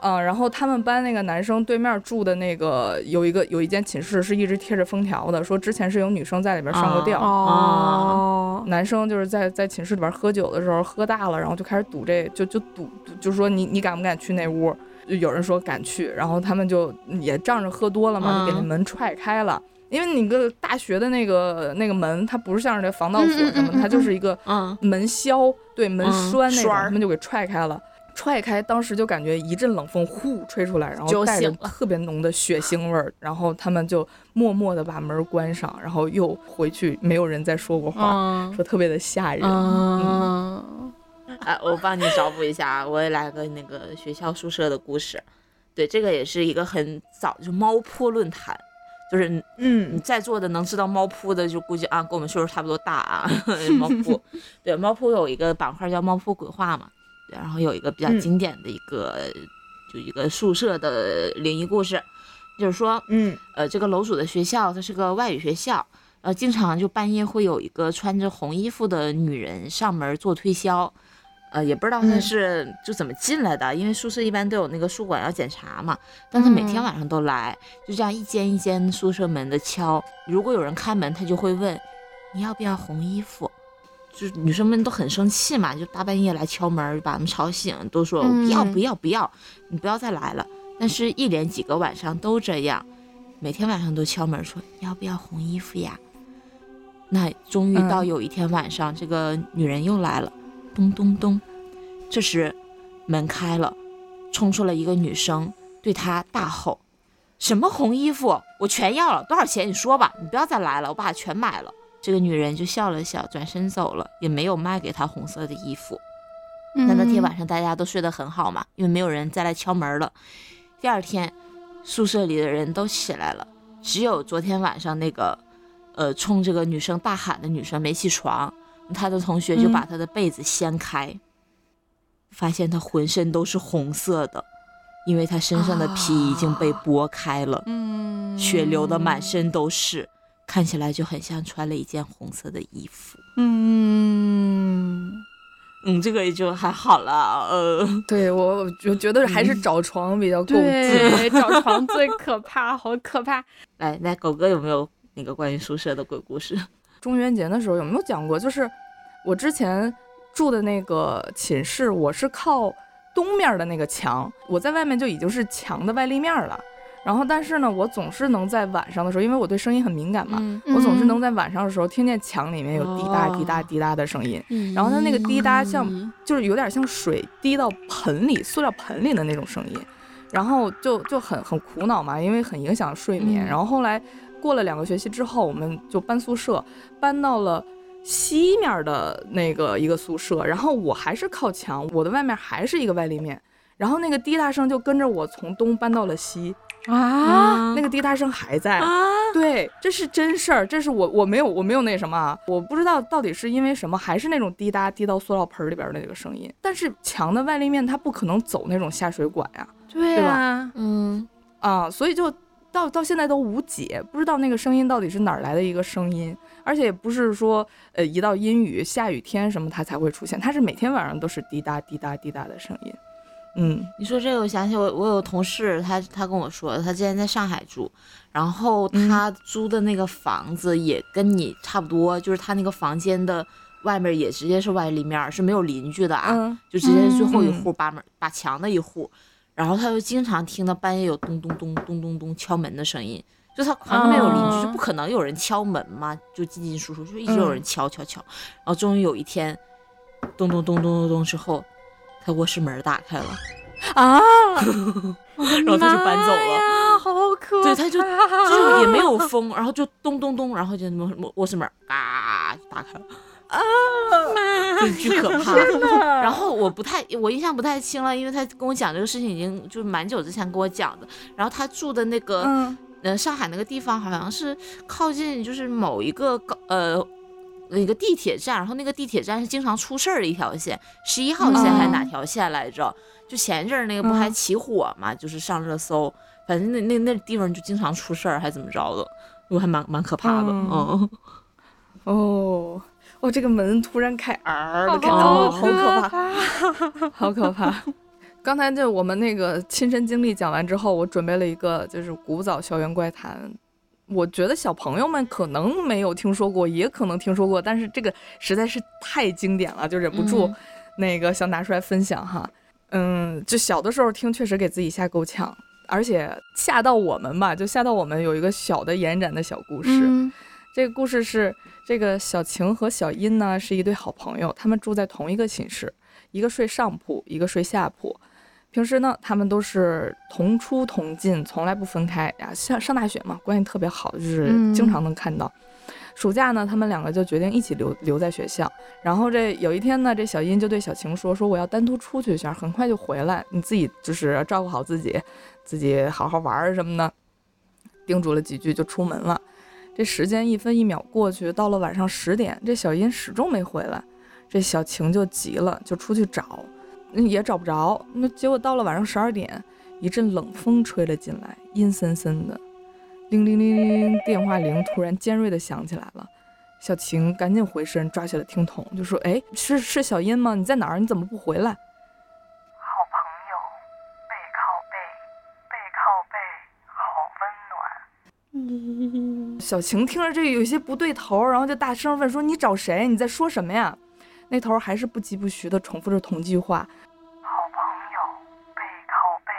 嗯，然后他们班那个男生对面住的那个有一个有一间寝室是一直贴着封条的，说之前是有女生在里边上过吊，哦，男生就是在在寝室里边喝酒的时候喝大了，然后就开始赌这就就赌，就说你你敢不敢去那屋？就有人说敢去，然后他们就也仗着喝多了嘛，就给那嗯门踹开了。因为你个大学的那个那个门，它不是像是这防盗锁什么，嗯嗯嗯嗯它就是一个嗯，门销，对门嗯栓那种，他们就给踹开了。踹开，当时就感觉一阵冷风呼吹出来，然后酒带着醒特别浓的血腥味儿，然后他们就默默的把门关上，然后又回去，没有人再说过话，嗯说特别的吓人。嗯哎，我帮你找补一下啊，我也来个那个学校宿舍的故事。对，这个也是一个很早就猫扑论坛，就是你嗯在座的能知道猫扑的，就估计啊跟我们岁数差不多大啊。猫扑，对，猫扑有一个板块叫猫扑鬼话嘛，对，然后有一个比较嗯。经典的一个，就一个宿舍的灵异故事，就是说，嗯。呃，这个楼主的学校它是个外语学校，呃，经常就半夜会有一个穿着红衣服的女人上门做推销，呃，也不知道她嗯。是就怎么进来的，因为宿舍一般都有那个宿管要检查嘛，但她每天嗯。晚上都来，就这样一间一间宿舍门的敲，如果有人开门，她就会问你要不要红衣服。就是女生们都很生气嘛，就大半夜来敲门，把他们吵醒，都说不要嗯不要不要，你不要再来了。但是，一连几个晚上都这样，每天晚上都敲门说要不要红衣服呀？那终于到嗯有一天晚上，这个女人又来了，咚咚咚。这时门开了，冲出了一个女生，对她大吼：“什么红衣服？我全要了，多少钱？你说吧，你不要再来了，我把它全买了。”这个女人就笑了笑，转身走了，也没有卖给她红色的衣服。嗯，那那天晚上大家都睡得很好嘛，因为没有人再来敲门了。第二天，宿舍里的人都起来了，只有昨天晚上那个，呃，冲这个女生大喊的女生没起床。她的同学就把她的被子掀开，发现她浑身都是红色的，因为她身上的皮已经被剥开了，嗯，血流的满身都是，看起来就很像穿了一件红色的衣服。嗯，嗯，这个也就还好了，呃。对我我觉觉得还是找床比较够劲。对，找床最可怕，好可怕。来来，狗哥有没有那个关于宿舍的鬼故事？中元节的时候有没有讲过？就是我之前住的那个寝室，我是靠东面的那个墙，我在外面就已经是墙的外立面了。然后，但是呢，我总是能在晚上的时候，因为我对声音很敏感嘛，嗯我总是能在晚上的时候听见墙里面有滴答滴答滴答的声音，然后它那个滴答像就是有点像水滴到盆里、塑料盆里的那种声音，然后就就很很苦恼嘛，因为很影响睡眠。嗯。然后后来过了两个学期之后，我们就搬宿舍，搬到了西面的那个一个宿舍，然后我还是靠墙，我的外面还是一个外立面，然后那个滴答声就跟着我从东搬到了西，啊，那个滴答声还在。啊，对，这是真事儿，这是我我没有我没有那什么啊，我不知道到底是因为什么，还是那种滴答滴到塑料盆里边的那个声音。但是墙的外立面它不可能走那种下水管呀、对对吧啊，嗯，啊，所以就到到现在都无解，不知道那个声音到底是哪儿来的一个声音，而且也不是说呃一到阴雨下雨天什么它才会出现，它是每天晚上都是滴答滴答滴答的声音。嗯。你说这个，我想起我我有同事，他他跟我说，他之前在上海住，然后他租的那个房子也跟你差不多，就是他那个房间的外面也直接是外立面，是没有邻居的啊，嗯就直接是最后一嗯户把门把墙的一户，然后他就经常听到半夜有咚咚咚咚咚咚敲门的声音，就他旁边没有邻居，就不可能有人敲门嘛，就进进出出，就一直有人敲敲敲，然后终于有一天，咚咚咚咚咚咚之后，他卧室门打开了啊，然后他就搬走了，好可怕对，他就就也没有风，然后就咚咚咚，然后就卧卧室门啊打开了。啊，就巨可怕。然后我不太，我印象不太清了，因为他跟我讲这个事情已经就是蛮久之前跟我讲的。然后他住的那个，呃，上海那个地方好像是靠近就是某一个高呃那个地铁站，然后那个地铁站是经常出事儿的一条线，十一号线还是哪条线来着？就前一阵儿那个不还起火嘛，就是上热搜，反正那那那地方就经常出事儿，还怎么着的，我还蛮蛮可怕的，嗯，哦。哦，这个门突然开，啊的开，哦，好可怕，好可怕。刚才就我们那个亲身经历讲完之后，我准备了一个就是古早校园怪谈，我觉得小朋友们可能没有听说过，也可能听说过，但是这个实在是太经典了，就忍不住那个想拿出来分享哈。嗯，就小的时候听，确实给自己吓够呛，而且吓到我们吧，就吓到我们有一个小的延展的小故事。这个故事是。这个小晴和小殷呢是一对好朋友，他们住在同一个寝室，一个睡上铺，一个睡下铺。平时呢，他们都是同出同进，从来不分开呀。上上大学嘛，关系特别好，就是经常能看到。暑假呢，他们两个就决定一起留留在学校。然后这有一天呢，这小殷就对小晴说：“说我要单独出去一下，很快就回来，你自己就是照顾好自己，自己好好玩什么的。”叮嘱了几句就出门了。这时间一分一秒过去，到了晚上十点，这小殷始终没回来，这小晴就急了，就出去找，也找不着。那结果到了晚上十二点，一阵冷风吹了进来，阴森森的。铃铃铃铃铃，电话铃突然尖锐的响起来了。小晴赶紧回身抓起了听筒，就说：“哎，是是小音吗？你在哪儿？你怎么不回来？”好朋友，背靠背，背靠背，好温暖小晴听着这有些不对头，然后就大声问说：“你找谁？你在说什么呀？”那头还是不疾不徐地重复着同句话：“好朋友，背靠背。”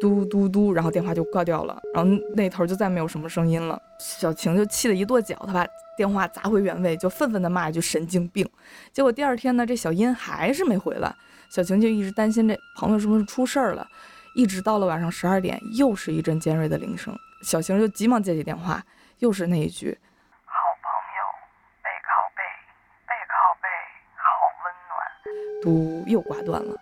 嘟嘟嘟，然后电话就挂掉了，然后那头就再没有什么声音了。小晴就气得一跺脚，她把电话砸回原位，就愤愤地骂一句：“神经病！”结果第二天呢，这小音还是没回来，小晴就一直担心这朋友是不是出事儿了，一直到了晚上十二点，又是一阵尖锐的铃声。小晴就急忙接起电话，又是那一句：“好朋友，背靠背，背靠背，好温暖。”嘟，又挂断了。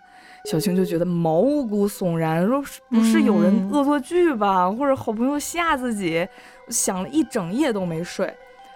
小晴就觉得毛骨悚然，说：“不是有人恶作剧吧？或者好朋友吓自己？”想了一整夜都没睡。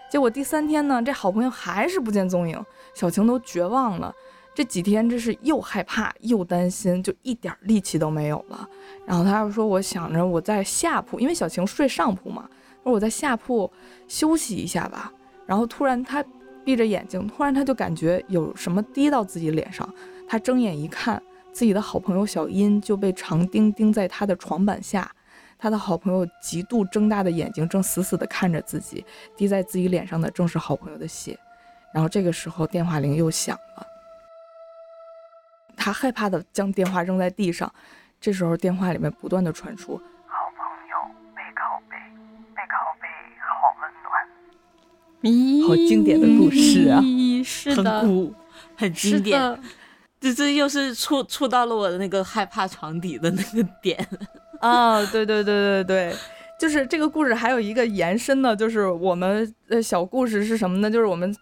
结果第三天呢，这好朋友还是不见踪影，小晴都绝望了。这几天真是又害怕又担心，就一点力气都没有了。然后他又说：“我想着我在下铺，因为小晴睡上铺嘛，说我在下铺休息一下吧。”然后突然他闭着眼睛，突然他就感觉有什么滴到自己脸上。他睁眼一看，自己的好朋友小殷就被长钉钉在他的床板下。他的好朋友极度睁大的眼睛正死死地看着自己，滴在自己脸上的正是好朋友的血。然后这个时候电话铃又响了。他害怕的将电话扔在地上，这时候电话里面不断的传出：“好朋友，背靠背，背靠背，好温暖。”咦，好经典的故事啊！是的，很古，很经典。这这又是触触到了我的那个害怕床底的那个点啊！对对对对对，就是这个故事还有一个延伸呢，就是我们的小故事是什么呢？就是我们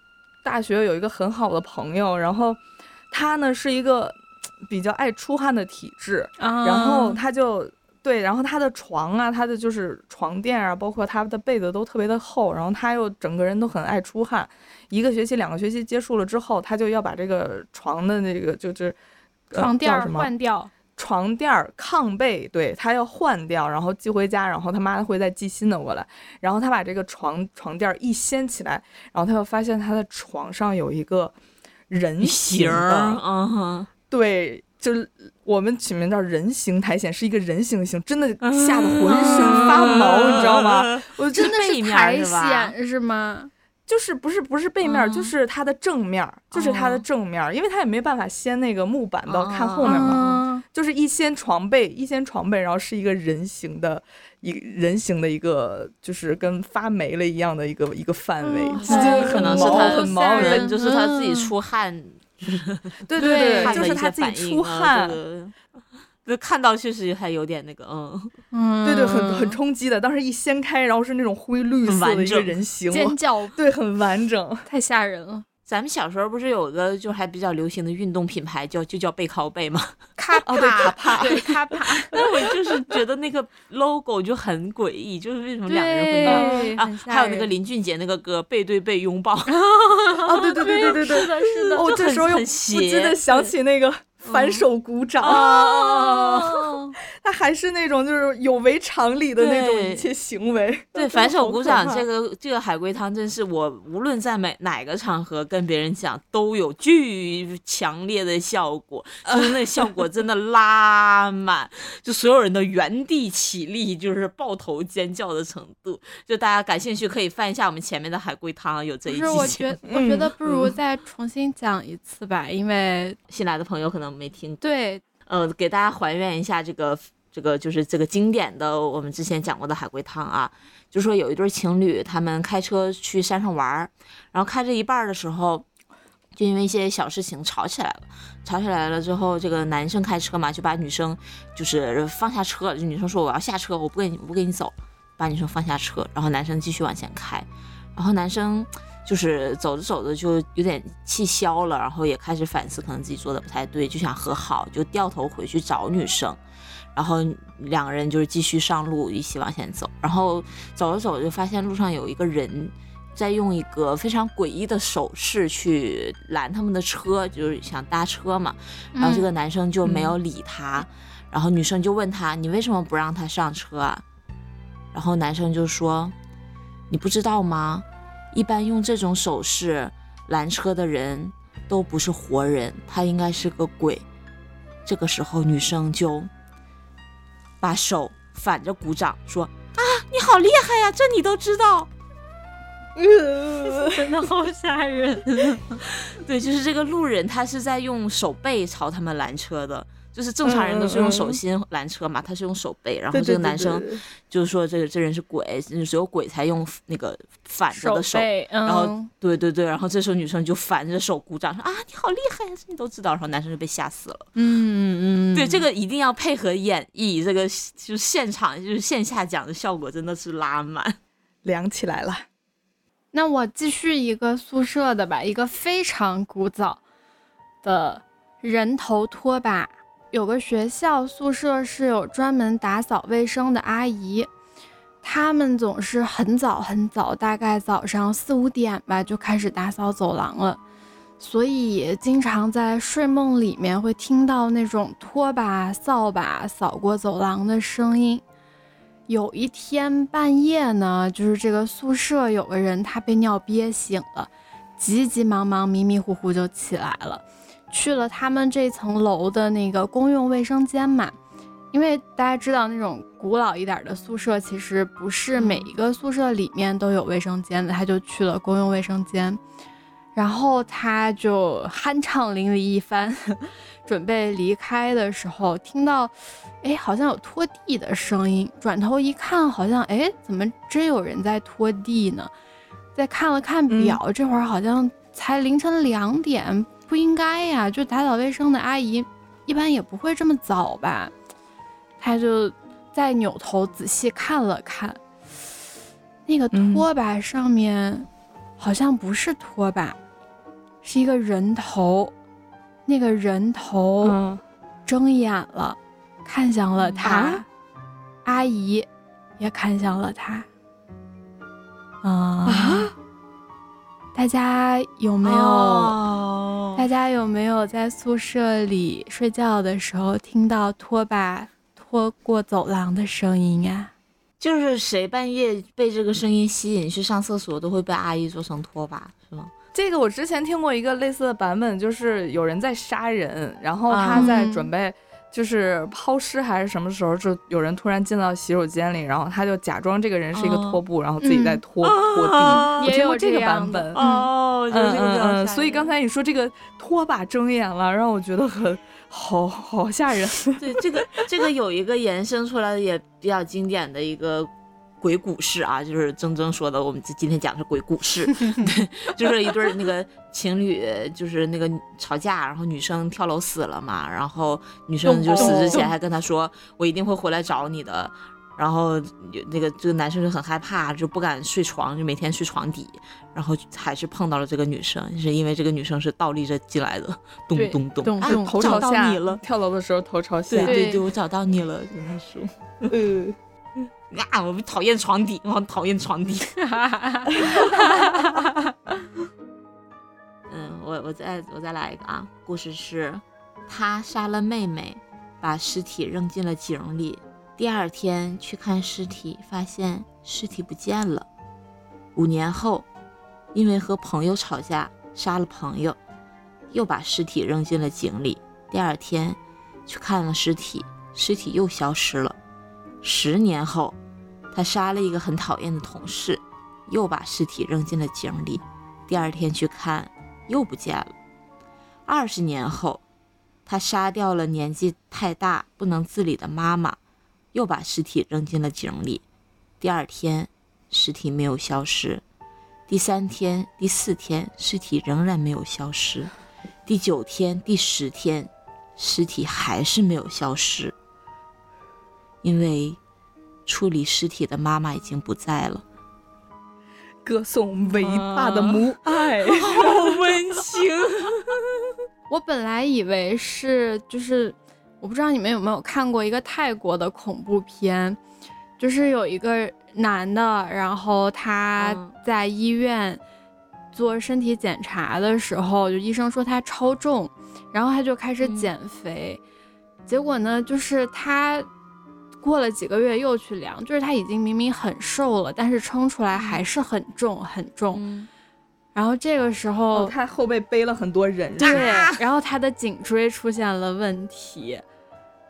大学有一个很好的朋友，然后他呢是一个。比较爱出汗的体质，然后他就对，然后他的床啊，他的就是床垫啊，包括他的被子都特别的厚，然后他又整个人都很爱出汗。一个学期、两个学期结束了之后，他就要把这个床的那个就是床垫换掉，床垫炕被，对他要换掉，然后寄回家，然后他妈会再寄新的过来。然后他把这个床床垫一掀起来，然后他又发现他的床上有一个人形的，嗯哼。对，就是我们取名叫人形苔藓，是一个人形形，真的吓得浑身发毛，你知道吗？我真的是苔藓是吗？就是不是不是背面，就是它的正面，就是它的正面，因为它也没办法掀那个木板到看后面嘛，就是一掀床被，一掀床被，然后是一个人形的，一人形的一个，就是跟发霉了一样的一个一个范围，嗯可能是他很毛人。人，就是他自己嗯出汗，对 对对，就是他自己出汗，就看到确实还有点那个，嗯，嗯，对对，很很冲击的。当时一掀开，然后是那种灰绿色的一个人形，尖叫，对，很完整。太吓人了。咱们小时候不是有个就还比较流行的运动品牌叫就叫背靠背吗？咔哦，对，卡帕，对卡帕。那我就是觉得那个 logo 就很诡异，就是为什么两个人会抱，啊还有那个林俊杰那个歌背对背拥抱，哦，对对对对对对 是，的，是的，哦，就很这时候又很不禁的想起那个反手鼓掌，哦，他还是那种就是有违常理的那种一切行为。对，反手鼓掌这个这个海龟汤，真是我无论在每哪个场合跟别人讲，都有巨强烈的效果，就是那效果真的拉满，就所有人的原地起立，就是抱头尖叫的程度。就大家感兴趣可以翻一下我们前面的海龟汤，有这一不是，我觉。我觉得嗯不如嗯再重新讲一次吧，因为新来的朋友可能没听对呃，给大家还原一下这个这个就是这个经典的我们之前讲过的海龟汤啊，就说有一对情侣，他们开车去山上玩儿，然后开着一半儿的时候，就因为一些小事情吵起来了。吵起来了之后，这个男生开车嘛，就把女生就是放下车，就女生说我要下车，我不跟你我不跟你走，把女生放下车，然后男生继续往前开，然后男生。就是走着走着就有点气消了，然后也开始反思，可能自己做的不太对，就想和好，就掉头回去找女生，然后两个人就是继续上路，一起往前走，然后走着走着就发现路上有一个人在用一个非常诡异的手势去拦他们的车，就是想搭车嘛，然后这个男生就没有理他，然后女生就问他：“你为什么不让他上车啊？”然后男生就说：“你不知道吗？一般用这种手势拦车的人都不是活人，他应该是个鬼。”这个时候，女生就把手反着鼓掌，说：“啊，你好厉害呀，这你都知道。”真的好吓人。对，就是这个路人，他是在用手背朝他们拦车的。就是正常人都是用手心拦车嘛，他是用手背。然后这个男生就是说，这个这人是鬼，只有鬼才用那个反着的手。背，然后嗯对对对，然后这时候女生就反着手鼓掌说啊，你好厉害呀，这你都知道。然后男生就被吓死了。嗯嗯，对，这个一定要配合演绎，这个就是现场就是线下讲的效果真的是拉满。凉起来了。那我继续一个宿舍的吧，一个非常古早的人头拖把。有个学校宿舍是有专门打扫卫生的阿姨，她们总是很早很早，大概早上四五点吧就开始打扫走廊了，所以经常在睡梦里面会听到那种拖把、扫把扫过走廊的声音。有一天半夜呢，就是这个宿舍有个人他被尿憋醒了，急急忙忙、迷迷糊糊就起来了，去了他们这层楼的那个公用卫生间嘛。因为大家知道那种古老一点的宿舍，其实不是每一个宿舍里面都有卫生间的，他就去了公用卫生间。然后他就酣畅淋漓一番，准备离开的时候，听到，哎，好像有拖地的声音。转头一看，好像，哎，怎么真有人在拖地呢？再看了看表，这会儿好像才凌晨两点，不应该呀。就打扫卫生的阿姨，一般也不会这么早吧？他就再扭头仔细看了看，那个拖把上面好像不是拖把。是一个人头，那个人头嗯，睁眼了，看向了他，啊阿姨也看向了他。啊、啊大家有没有？哦大家有没有在宿舍里睡觉的时候听到拖把拖过走廊的声音啊？就是谁半夜被这个声音吸引去上厕所，都会被阿姨做成拖把，是吗？这个我之前听过一个类似的版本，就是有人在杀人，然后他啊在准备就是抛尸还是什么时候，就有人突然进到洗手间里，然后他就假装这个人是一个拖布，然后自己在拖拖地。啊我听过这个也有这样版本。哦，嗯这个所以刚才你说这个拖把睁眼了，让我觉得很好好吓人。对这个这个有一个延伸出来的也比较经典的一个鬼故事啊，就是曾曾说的，我们今天讲的是鬼故事，对，就是一对那个情侣，就是那个吵架，然后女生跳楼死了嘛，然后女生就死之前还跟他说，我一定会回来找你的。然后有那个这个男生就很害怕，就不敢睡床，就每天睡床底，然后还是碰到了这个女生，是因为这个女生是倒立着进来的，咚对咚咚，啊咚咚头找到朝下你了，跳楼的时候头朝下。对对对对，我找到你了，跟他说，嗯，啊，我讨厌床底，我讨厌床底。嗯，我我再我再来一个啊，故事是，他杀了妹妹，把尸体扔进了井里，第二天去看尸体，发现尸体不见了。五年后，因为和朋友吵架，杀了朋友，又把尸体扔进了井里，第二天去看了尸体，尸体又消失了。十年后，他杀了一个很讨厌的同事，又把尸体扔进了井里。第二天去看，又不见了。二十年后，他杀掉了年纪太大不能自理的妈妈，又把尸体扔进了井里。第二天，尸体没有消失。第三天、第四天，尸体仍然没有消失。第九天、第十天，尸体还是没有消失。因为处理尸体的妈妈已经不在了。歌颂伟大的母 爱。好温情。我本来以为是就是，我不知道你们有没有看过一个泰国的恐怖片，就是有一个男的，然后他嗯在医院做身体检查的时候，就医生说他超重，然后他就开始嗯减肥，结果呢，就是他。过了几个月又去量，就是他已经明明很瘦了，但是称出来还是很重很重。嗯，然后这个时候，哦，他后背背了很多人。对，然后他的颈椎出现了问题，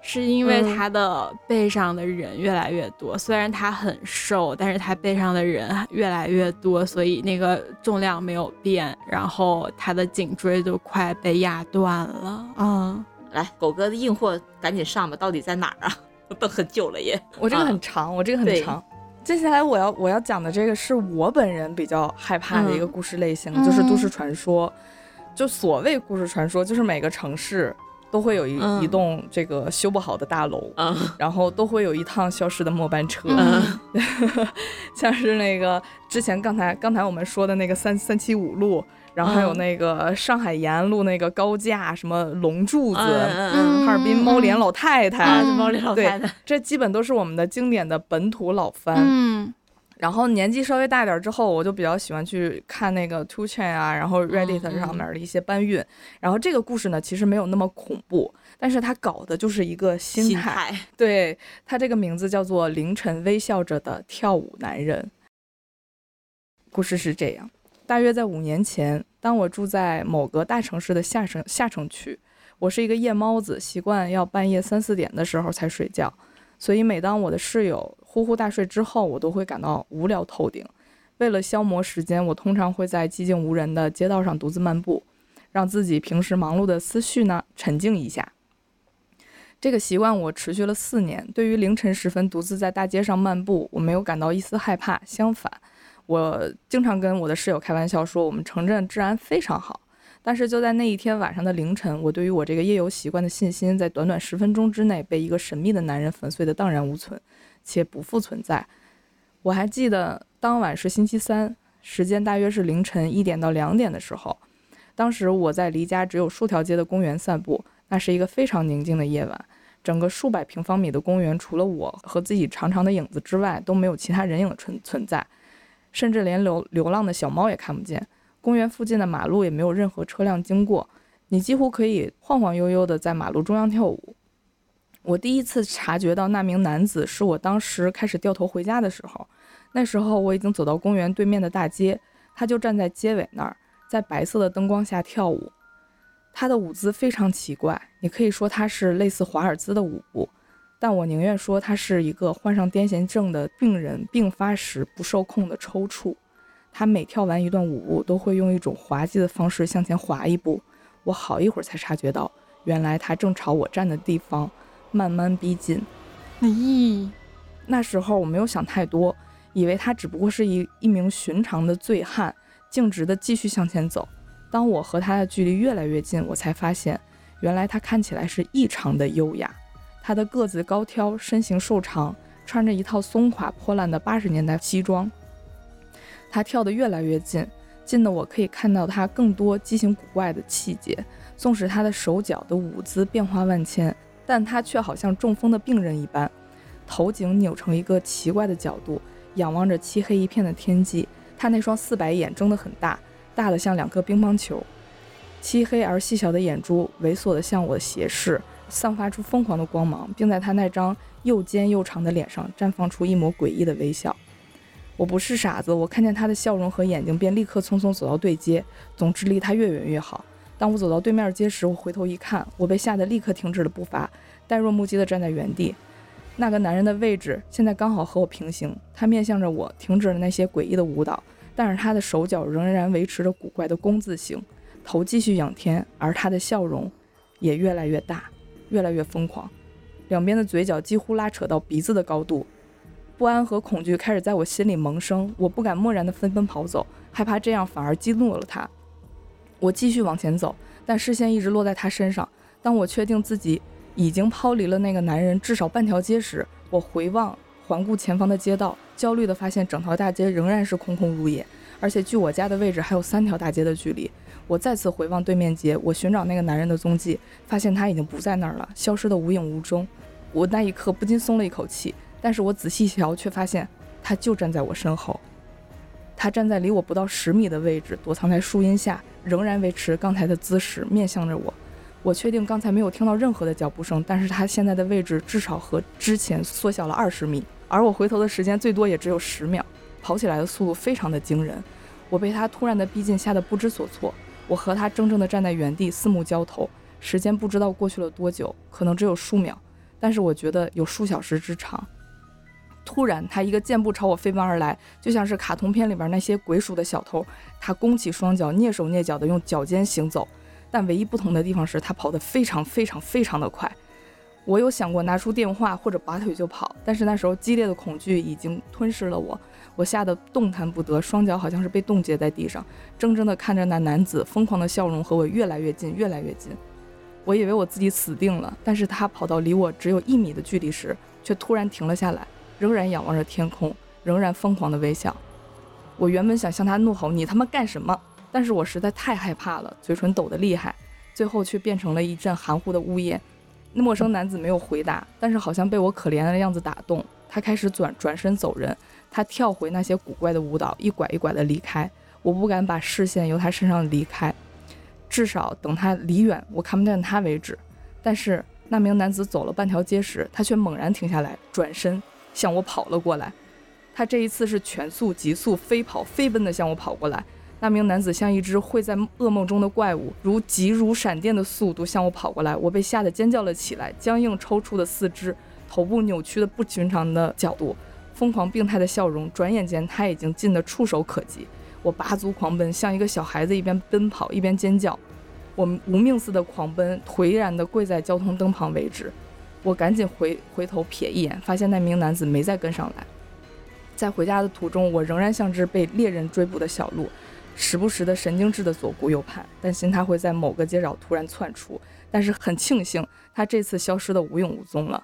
是因为嗯他的背上的人越来越多。虽然他很瘦，但是他背上的人越来越多，所以那个重量没有变，然后他的颈椎就快被压断了。嗯，来，狗哥的硬货赶紧上吧，到底在哪儿啊？我等很久了耶。我这个啊很长，我这个很长。接下来我要我要讲的这个是我本人比较害怕的一个嗯故事类型，就是都嗯市传说。就所谓故事传说，就是每个城市都会有一、嗯一栋这个修不好的大楼，嗯 然后都会有一趟消失的末班车。嗯 像是那个之前刚才刚才我们说的那个三三七五路，然后还有嗯那个上海沿路那个高架什么龙柱子，嗯哈尔滨猫脸老太太，嗯猫脸老对太太，这基本都是我们的经典的本土老番。嗯然后年纪稍微大点儿之后，我就比较喜欢去看那个 Two Chain 啊，然后 Reddit 嗯上面的一些搬运。然后这个故事呢，其实没有那么恐怖，但是它搞的就是一个心心态。态。对，它这个名字叫做《凌晨微笑着的跳舞男人》。故事是这样：大约在五年前，当我住在某个大城市的下城下城区，我是一个夜猫子，习惯要半夜三四点的时候才睡觉，所以每当我的室友呼呼大睡之后，我都会感到无聊透顶。为了消磨时间，我通常会在寂静无人的街道上独自漫步，让自己平时忙碌的思绪呢沉静一下。这个习惯我持续了四年。对于凌晨时分独自在大街上漫步，我没有感到一丝害怕，相反，我经常跟我的室友开玩笑说，我们城镇治安非常好。但是就在那一天晚上的凌晨，我对于我这个夜游习惯的信心，在短短十分钟之内被一个神秘的男人粉碎的荡然无存，且不复存在。我还记得当晚是星期三，时间大约是凌晨一点到两点的时候。当时我在离家只有数条街的公园散步，那是一个非常宁静的夜晚。整个数百平方米的公园，除了我和自己长长的影子之外，都没有其他人影存存在，甚至连流流浪的小猫也看不见。公园附近的马路也没有任何车辆经过，你几乎可以晃晃悠悠地在马路中央跳舞。我第一次察觉到那名男子是我当时开始掉头回家的时候，那时候我已经走到公园对面的大街，他就站在街尾那儿，在白色的灯光下跳舞。他的舞姿非常奇怪，你可以说他是类似华尔兹的舞步，但我宁愿说他是一个患上癫痫症的病人病发时不受控的抽搐。他每跳完一段舞步，都会用一种滑稽的方式向前滑一步。我好一会儿才察觉到，原来他正朝我站的地方慢慢逼近。咦，那时候我没有想太多，以为他只不过是一一名寻常的醉汉，径直的继续向前走。当我和他的距离越来越近，我才发现，原来他看起来是异常的优雅。他的个子高挑，身形瘦长，穿着一套松垮破烂的八十年代西装。他跳得越来越近，近的我可以看到他更多畸形古怪的气节。纵使他的手脚的舞姿变化万千，但他却好像中风的病人一般，头颈扭成一个奇怪的角度，仰望着漆黑一片的天际。他那双四白眼睁得很大，大的像两个乒乓球，漆黑而细小的眼珠猥琐的向我斜视，散发出疯狂的光芒，并在他那张又尖又长的脸上绽放出一抹诡异的微笑。我不是傻子，我看见他的笑容和眼睛，便立刻匆匆走到对街。总之，离他越远越好。当我走到对面街时，我回头一看，我被吓得立刻停止了步伐，呆若木鸡地站在原地。那个男人的位置现在刚好和我平行，他面向着我，停止了那些诡异的舞蹈，但是他的手脚仍然维持着古怪的弓字形，头继续仰天，而他的笑容也越来越大，越来越疯狂，两边的嘴角几乎拉扯到鼻子的高度。不安和恐惧开始在我心里萌生，我不敢漠然地纷纷跑走，害怕这样反而激怒了他。我继续往前走，但视线一直落在他身上。当我确定自己已经抛离了那个男人至少半条街时，我回望、环顾前方的街道，焦虑地发现整条大街仍然是空空如也，而且距我家的位置还有三条大街的距离。我再次回望对面街，我寻找那个男人的踪迹，发现他已经不在那儿了，消失得无影无踪。我那一刻不禁松了一口气。但是我仔细瞧，却发现他就站在我身后。他站在离我不到十米的位置，躲藏在树荫下，仍然维持刚才的姿势，面向着我。我确定刚才没有听到任何的脚步声，但是他现在的位置至少和之前缩小了二十米，而我回头的时间最多也只有十秒，跑起来的速度非常的惊人。我被他突然的逼近吓得不知所措。我和他怔怔地站在原地，四目交投，时间不知道过去了多久，可能只有数秒，但是我觉得有数小时之长。突然，他一个箭步朝我飞奔而来，就像是卡通片里边那些鬼鼠的小偷。他弓起双脚，蹑手蹑脚地用脚尖行走，但唯一不同的地方是他跑得非常非常非常的快。我有想过拿出电话或者拔腿就跑，但是那时候激烈的恐惧已经吞噬了我，我吓得动弹不得，双脚好像是被冻结在地上，怔怔地看着那男子疯狂的笑容和我越来越近，越来越近。我以为我自己死定了，但是他跑到离我只有一米的距离时，却突然停了下来。仍然仰望着天空，仍然疯狂的微笑。我原本想向他怒吼：“你他妈干什么？”但是我实在太害怕了，嘴唇抖得厉害，最后却变成了一阵含糊的呜咽。那陌生男子没有回答，但是好像被我可怜的样子打动，他开始转转身走人。他跳回那些古怪的舞蹈，一拐一拐的离开。我不敢把视线由他身上离开，至少等他离远我看不见他为止。但是那名男子走了半条街时，他却猛然停下来，转身。向我跑了过来，他这一次是全速、急速飞跑、飞奔地向我跑过来。那名男子像一只会在噩梦中的怪物，如急如闪电的速度向我跑过来。我被吓得尖叫了起来，僵硬抽搐的四肢，头部扭曲的不寻常的角度，疯狂病态的笑容。转眼间，他已经近得触手可及。我拔足狂奔，像一个小孩子一边奔跑一边尖叫。我无命似的狂奔，颓然地跪在交通灯旁为止。我赶紧回回头瞥一眼，发现那名男子没再跟上来。在回家的途中，我仍然像只被猎人追捕的小鹿，时不时的神经质的左顾右盼，担心他会在某个街角突然窜出。但是很庆幸，他这次消失的无影无踪了。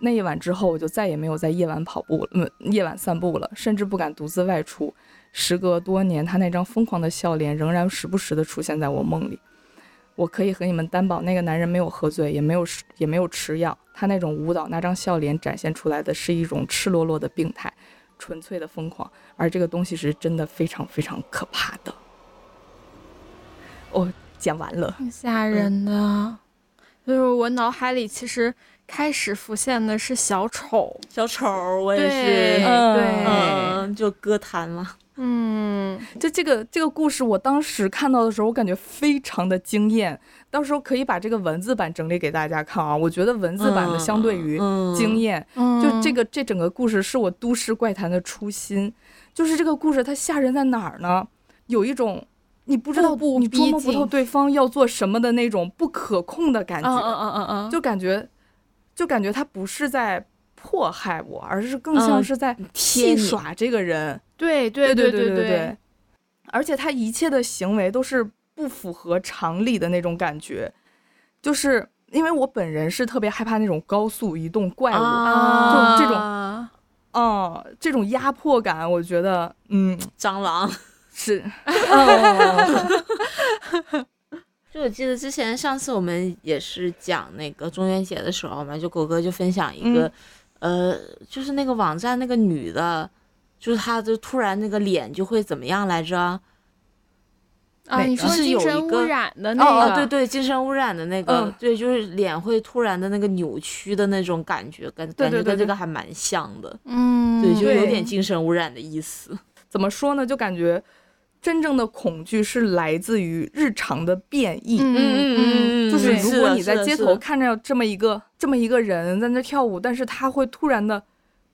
那一晚之后，我就再也没有在夜晚跑步，嗯，夜晚散步了，甚至不敢独自外出。时隔多年，他那张疯狂的笑脸仍然时不时的出现在我梦里。我可以和你们担保，那个男人没有喝醉，也没有也没有吃药。他那种舞蹈，那张笑脸展现出来的是一种赤裸裸的病态，纯粹的疯狂。而这个东西是真的非常非常可怕的。我讲完了，挺吓人的。就是我脑海里其实开始浮现的是小丑，小丑，我也是，对，嗯，就歌坛了。嗯，就这个这个故事，我当时看到的时候，我感觉非常的惊艳。到时候可以把这个文字版整理给大家看啊。我觉得文字版的相对于惊艳，就这个这整个故事是我都市怪谈的初心。就是这个故事它吓人在哪儿呢？有一种你不知道不你捉摸不透对方要做什么的那种不可控的感觉。嗯嗯嗯嗯，就感觉就感觉他不是在迫害我，而是更像是在戏耍这个人。对对对对对对，而且他一切的行为都是不符合常理的那种感觉，就是因为我本人是特别害怕那种高速移动怪物，就这种，嗯，这种压迫感，我觉得，嗯，蟑螂。是 就我记得之前上次我们也是讲那个中元节的时候嘛，就狗哥就分享一个，呃，就是那个网站那个女的。就是她，就突然那个脸就会怎么样来着？啊，你说精神污染的那个？哦，对对，精神污染的那个，对，就是脸会突然的那个扭曲的那种感觉，感感觉跟这个还蛮像的。嗯，对，就有点精神污染的意思。怎么说呢？就感觉真正的恐惧是来自于日常的变异。嗯嗯嗯，就是如果你在街头看着这么一个这么一个人在那跳舞，但是他会突然的。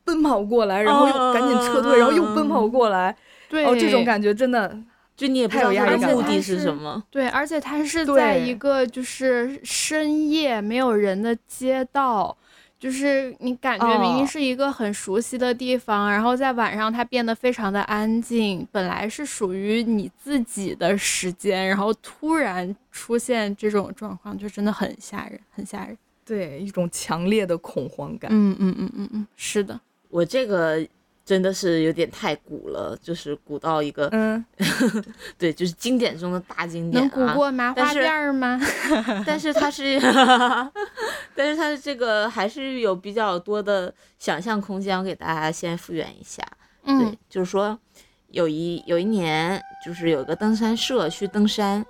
奔跑过来，然后又赶紧撤退，然后又奔跑过来，对，哦，这种感觉真的，就你也不知道他的目的是什么。对，而且他是在一个就是深夜没有人的街道，就是你感觉明明是一个很熟悉的地方，然后在晚上它变得非常的安静，本来是属于你自己的时间，然后突然出现这种状况，就真的很吓人，很吓人。对，一种强烈的恐慌感。嗯嗯嗯嗯嗯，是的。我这个真的是有点太古了，就是古到一个，嗯，对，就是经典中的大经典，能古过麻花辫吗？但是它是，但是它的这个还是有比较多的想象空间，我给大家先复原一下。对，就是说有一有一年，就是有一个登山社去登山，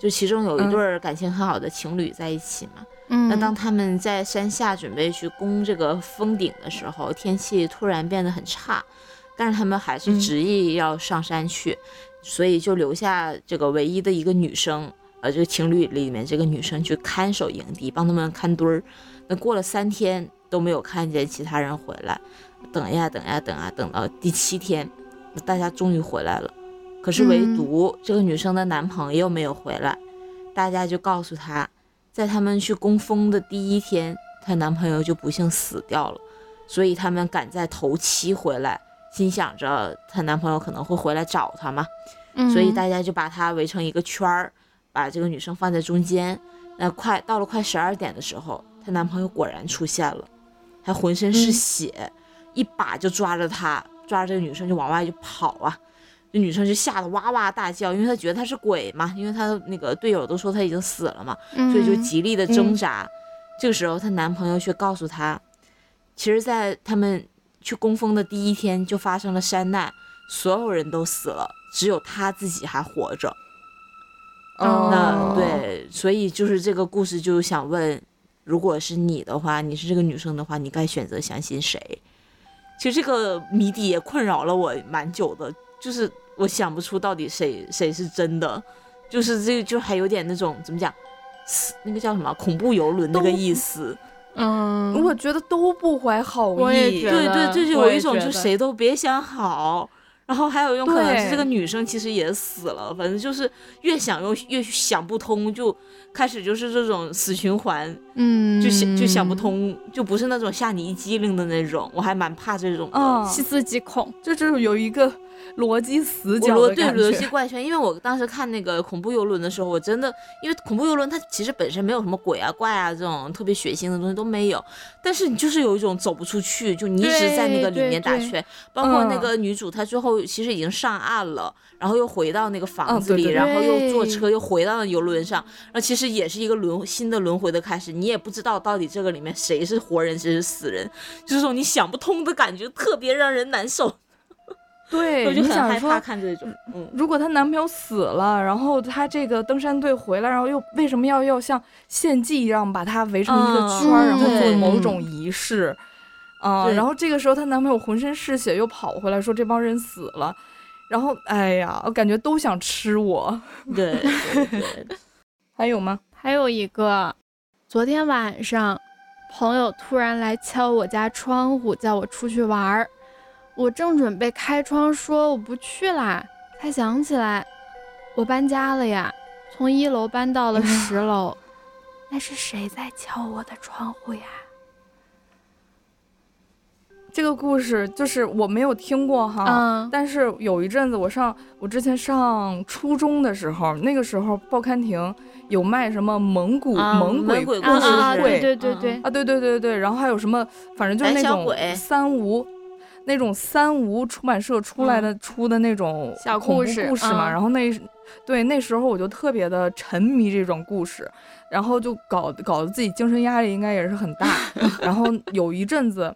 就其中有一对感情很好的情侣在一起嘛。那当他们在山下准备去攻这个峰顶的时候，天气突然变得很差，但是他们还是执意要上山去，所以就留下这个唯一的一个女生，呃，这个情侣里面这个女生去看守营地，帮他们看堆儿。那过了三天都没有看见其他人回来，等呀等呀等啊，等到第七天，大家终于回来了，可是唯独这个女生的男朋友没有回来，大家就告诉她。在他们去攻峰的第一天，她男朋友就不幸死掉了，所以他们赶在头七回来，心想着她男朋友可能会回来找她嘛，所以大家就把她围成一个圈儿，把这个女生放在中间。那快到了快十二点的时候，她男朋友果然出现了，还浑身是血，一把就抓着她，抓着这个女生就往外就跑啊。这女生就吓得哇哇大叫，因为她觉得她是鬼嘛，因为她那个队友都说她已经死了嘛，所以就极力的挣扎。这个时候，她男朋友却告诉她，其实，在他们去攻峰的第一天就发生了山难，所有人都死了，只有她自己还活着。哦那对，所以就是这个故事就想问，如果是你的话，你是这个女生的话，你该选择相信谁？其实这个谜底也困扰了我蛮久的。就是我想不出到底谁谁是真的，就是这就还有点那种怎么讲，那个叫什么恐怖游轮那个意思。嗯，我觉得都不怀好意。对对，就有一种就谁都别想好。然后还有用可能是这个女生其实也死了，反正就是越想又越想不通，就开始就是这种死循环。嗯，就想就想不通，就不是那种吓你一激灵的那种，我还蛮怕这种的，细思极恐，就这种有一个。逻辑死角逻对逻辑怪圈，因为我当时看那个恐怖游轮的时候，我真的因为恐怖游轮它其实本身没有什么鬼啊怪啊这种特别血腥的东西都没有，但是你就是有一种走不出去，就你一直在那个里面打圈，包括那个女主她最后其实已经上岸了，然后又回到那个房子里，然后又坐。车又回到了游轮上，那其实也是一个轮新的轮回的开始，你也不知道到底这个里面谁是活人谁是死人，就是种你想不通的感觉，特别让人难受。对，我就很害怕看这种。嗯，如果她男朋友死了，然后她这个登山队回来，然后又为什么要要像献祭一样把她围成一个圈，然后做某种仪式？啊，然后这个时候她男朋友浑身是血又跑回来，说这帮人死了，然后哎呀，我感觉都想吃我。对对对，还有吗？还有一个，昨天晚上，朋友突然来敲我家窗户，叫我出去玩儿。我正准备开窗说我不去啦，才想起来我搬家了呀，从一楼搬到了十楼。那是谁在敲我的窗户呀？这个故事就是我没有听过哈，嗯但是有一阵子我上我之前上初中的时候，那个时候报刊亭有卖什么蒙古、啊猛鬼故事会对对对对，啊，对对对对，然后还有什么，反正就是那种三无，那种三无出版社出来的、出的那种小故事故事嘛。嗯然后那对那时候我就特别的沉迷这种故事，然后就搞搞得自己精神压力应该也是很大。然后有一阵子，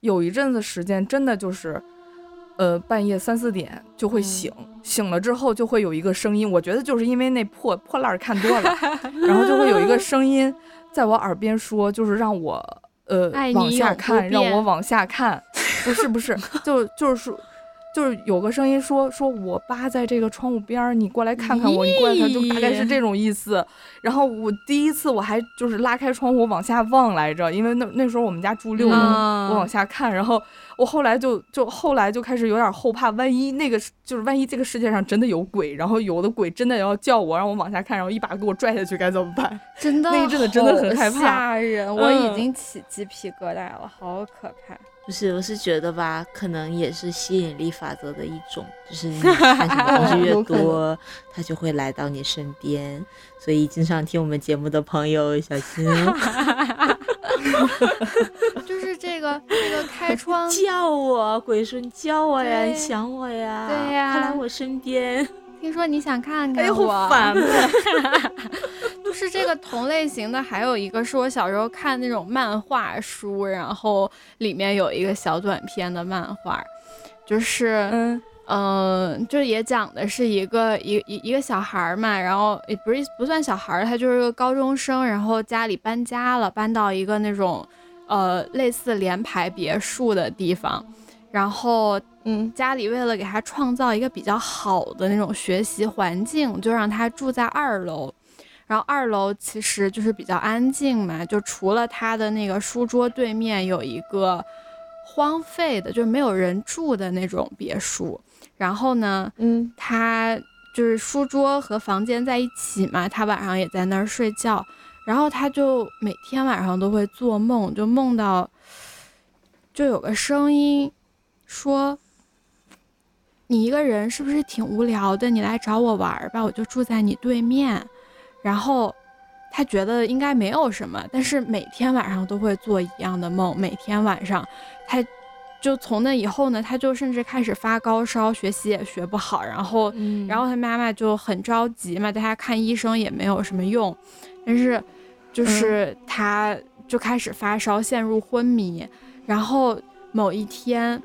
有一阵子时间真的就是。呃，半夜三四点就会醒，醒了之后就会有一个声音，我觉得就是因为那破破烂看多了，然后就会有一个声音在我耳边说，就是让我呃往下看，让我往下看，不是不是，就就是说。就是有个声音说说我扒在这个窗户边儿，你过来看看我，你过来看，就大概是这种意思。然后我第一次我还就是拉开窗户往下望来着，因为那那时候我们家住六楼，嗯我往下看，然后我后来就就后来就开始有点后怕，万一那个就是万一这个世界上真的有鬼，然后有的鬼真的要叫我，让我往下看，然后一把给我拽下去，该怎么办？真的那一阵子真的很害怕吓人，我已嗯经起鸡皮疙瘩了，好可怕。不是，我是觉得吧，可能也是吸引力法则的一种，就是你看什么东西越 多，它就会来到你身边。所以经常听我们节目的朋友小心哦，就是这个这个开 窗，叫我鬼说你叫我呀，你想我呀，对呀快来我身边。听说你想看看我，好烦啊！就是这个同类型的，还有一个是我小时候看那种漫画书，然后里面有一个小短片的漫画，就是嗯。嗯，就也讲的是一个一一一个小孩儿嘛，然后也不是不算小孩儿，他就是个高中生，然后家里搬家了，搬到一个那种呃类似联排别墅的地方，然后嗯家里为了给他创造一个比较好的那种学习环境，就让他住在二楼。然后二楼其实就是比较安静嘛，就除了他的那个书桌对面有一个荒废的，就是没有人住的那种别墅。然后呢，嗯他就是书桌和房间在一起嘛，他晚上也在那儿睡觉，然后他就每天晚上都会做梦，就梦到就有个声音说：“你一个人是不是挺无聊的？你来找我玩儿吧，我就住在你对面。”然后他觉得应该没有什么，但是每天晚上都会做一样的梦，每天晚上他。就从那以后呢，他就甚至开始发高烧，学习也学不好，然后嗯然后他妈妈就很着急嘛，带他看医生也没有什么用，但是就是他就开始发烧，陷入昏迷。然后某一天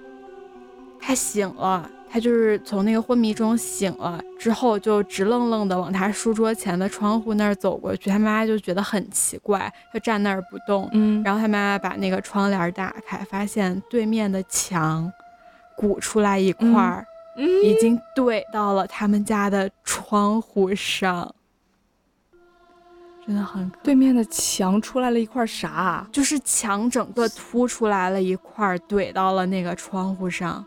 他醒了，他就是从那个昏迷中醒了之后，就直愣愣的往他书桌前的窗户那儿走过去。他妈妈就觉得很奇怪，就站那儿不动。嗯然后他妈妈把那个窗帘打开，发现对面的墙鼓出来一块儿。嗯已经怼到了他们家的窗户上，真的很可对面的墙出来了一块啥啊？就是墙整个凸出来了一块，怼到了那个窗户上，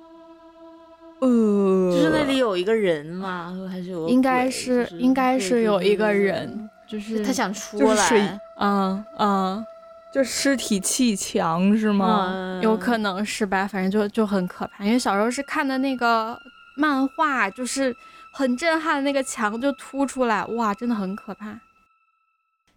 呃，就是那里有一个人吗？还是有应该是就是应该是有一个人，就是他想出就是水来。嗯嗯，就尸体砌墙是吗？嗯有可能是吧，反正就就很可怕，因为小时候是看的那个漫画，就是很震撼，那个墙就凸出来，哇，真的很可怕。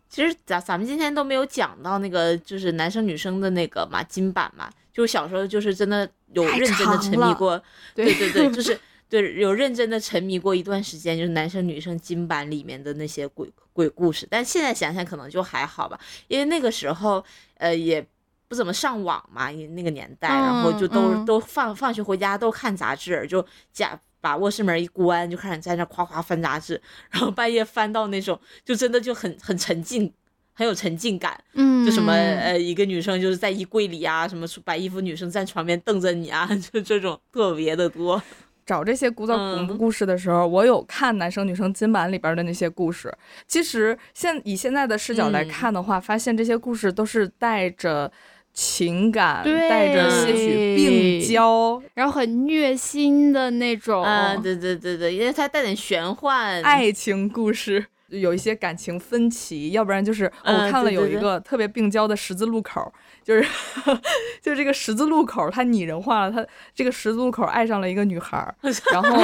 其实咱咱们今天都没有讲到那个，就是男生女生的那个嘛金版嘛，就是小时候就是真的有认真的沉迷过，对对对对，就是 对有认真的沉迷过一段时间，就是男生女生金版里面的那些鬼鬼故事。但现在想想可能就还好吧，因为那个时候呃也不怎么上网嘛，那个年代，然后就都、嗯都放放学回家都看杂志，就家。把卧室门一关，就开始在那夸夸翻杂志，然后半夜翻到那种，就真的就很很沉浸，很有沉浸感。嗯，就什么呃，一个女生就是在衣柜里啊，什么白衣服女生在床边瞪着你啊，就这种特别的多。找这些古早恐怖故事的时候，我有看男生女生金版里边的那些故事。其实现以现在的视角来看的话，发现这些故事都是带着情感，带着些许病娇，然后很虐心的那种。嗯，对对对对，因为它带点玄幻爱情故事。有一些感情分歧，要不然就是我看了有一个特别病娇的十字路口，就是 就这个十字路口，他拟人化了，他这个十字路口爱上了一个女孩，然后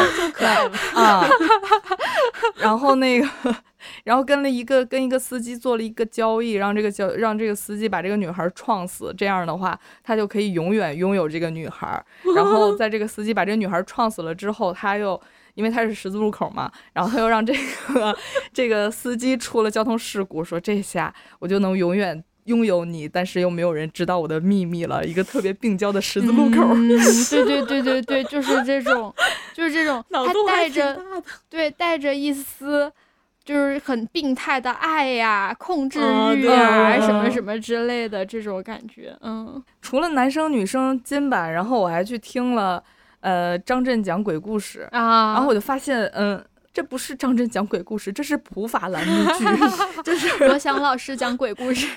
啊，然后那个，然后跟了一个跟一个司机做了一个交易，让这个交让这个司机把这个女孩撞死，这样的话他就可以永远拥有这个女孩。然后在这个司机把这个女孩撞死了之后，他又。因为他是十字路口嘛，然后他又让这个 这个司机出了交通事故，说这下我就能永远拥有你，但是又没有人知道我的秘密了。一个特别病娇的十字路口，对对对对对，就是这种，就是这种，他带着对带着一丝就是很病态的爱呀、控制欲啊什么什么之类的这种感觉。嗯，除了男生女生金版，然后我还去听了。呃，张震讲鬼故事啊，然后我就发现，嗯，这不是张震讲鬼故事，这是普法栏目剧，就是罗翔老师讲鬼故事，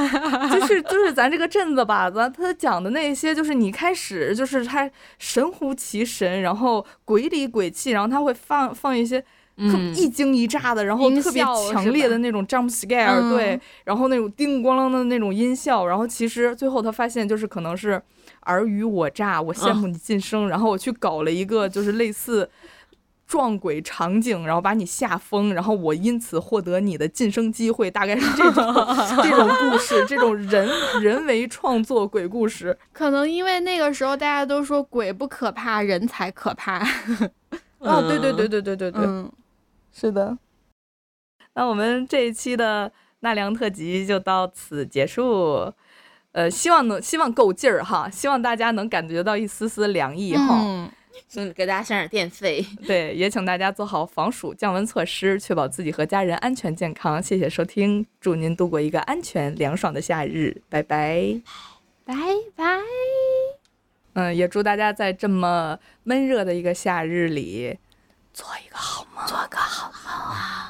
就是就是咱这个镇子吧，咱他讲的那些，就是你开始就是他神乎其神，然后鬼里鬼气，然后他会放放一些一惊一乍的，然后特别强烈的那种 jump scare，对，然后那种叮咣啷的那种音效，然后其实最后他发现就是可能是。尔虞我诈，我羡慕你晋升，然后我去搞了一个就是类似撞鬼场景，然后把你吓疯，然后我因此获得你的晋升机会，大概是这种 这种故事，这种人人为创作鬼故事。可能因为那个时候大家都说鬼不可怕，人才可怕。啊，对对对对对对对，是的。那我们这一期的纳凉特辑就到此结束。呃，希望能希望够劲儿哈，希望大家能感觉到一丝丝凉意哈，嗯，给大家省点电费。对，也请大家做好防暑降温措施，确保自己和家人安全健康。谢谢收听，祝您度过一个安全凉爽的夏日，拜拜，拜拜。嗯，也祝大家在这么闷热的一个夏日里，做一个好梦，做个好梦啊，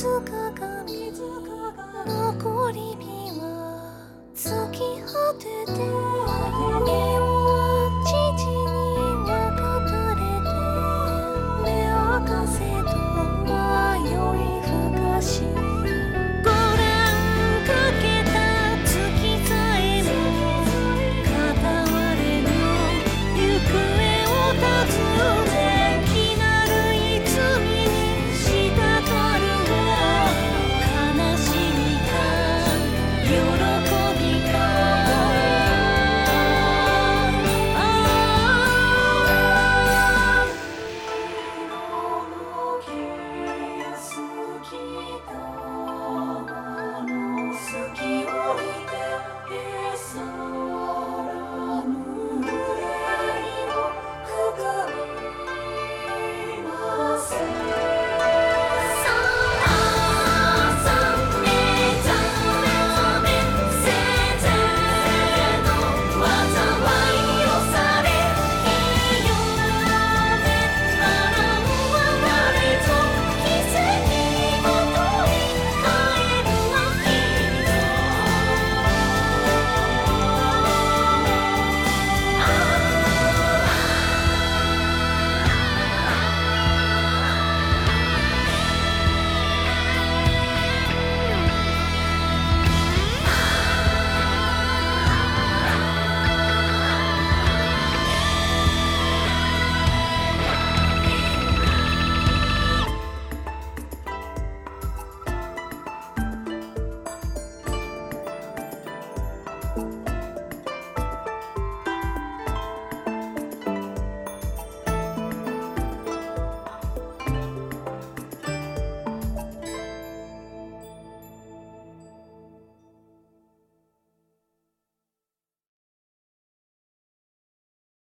かが残り火は咲き果てて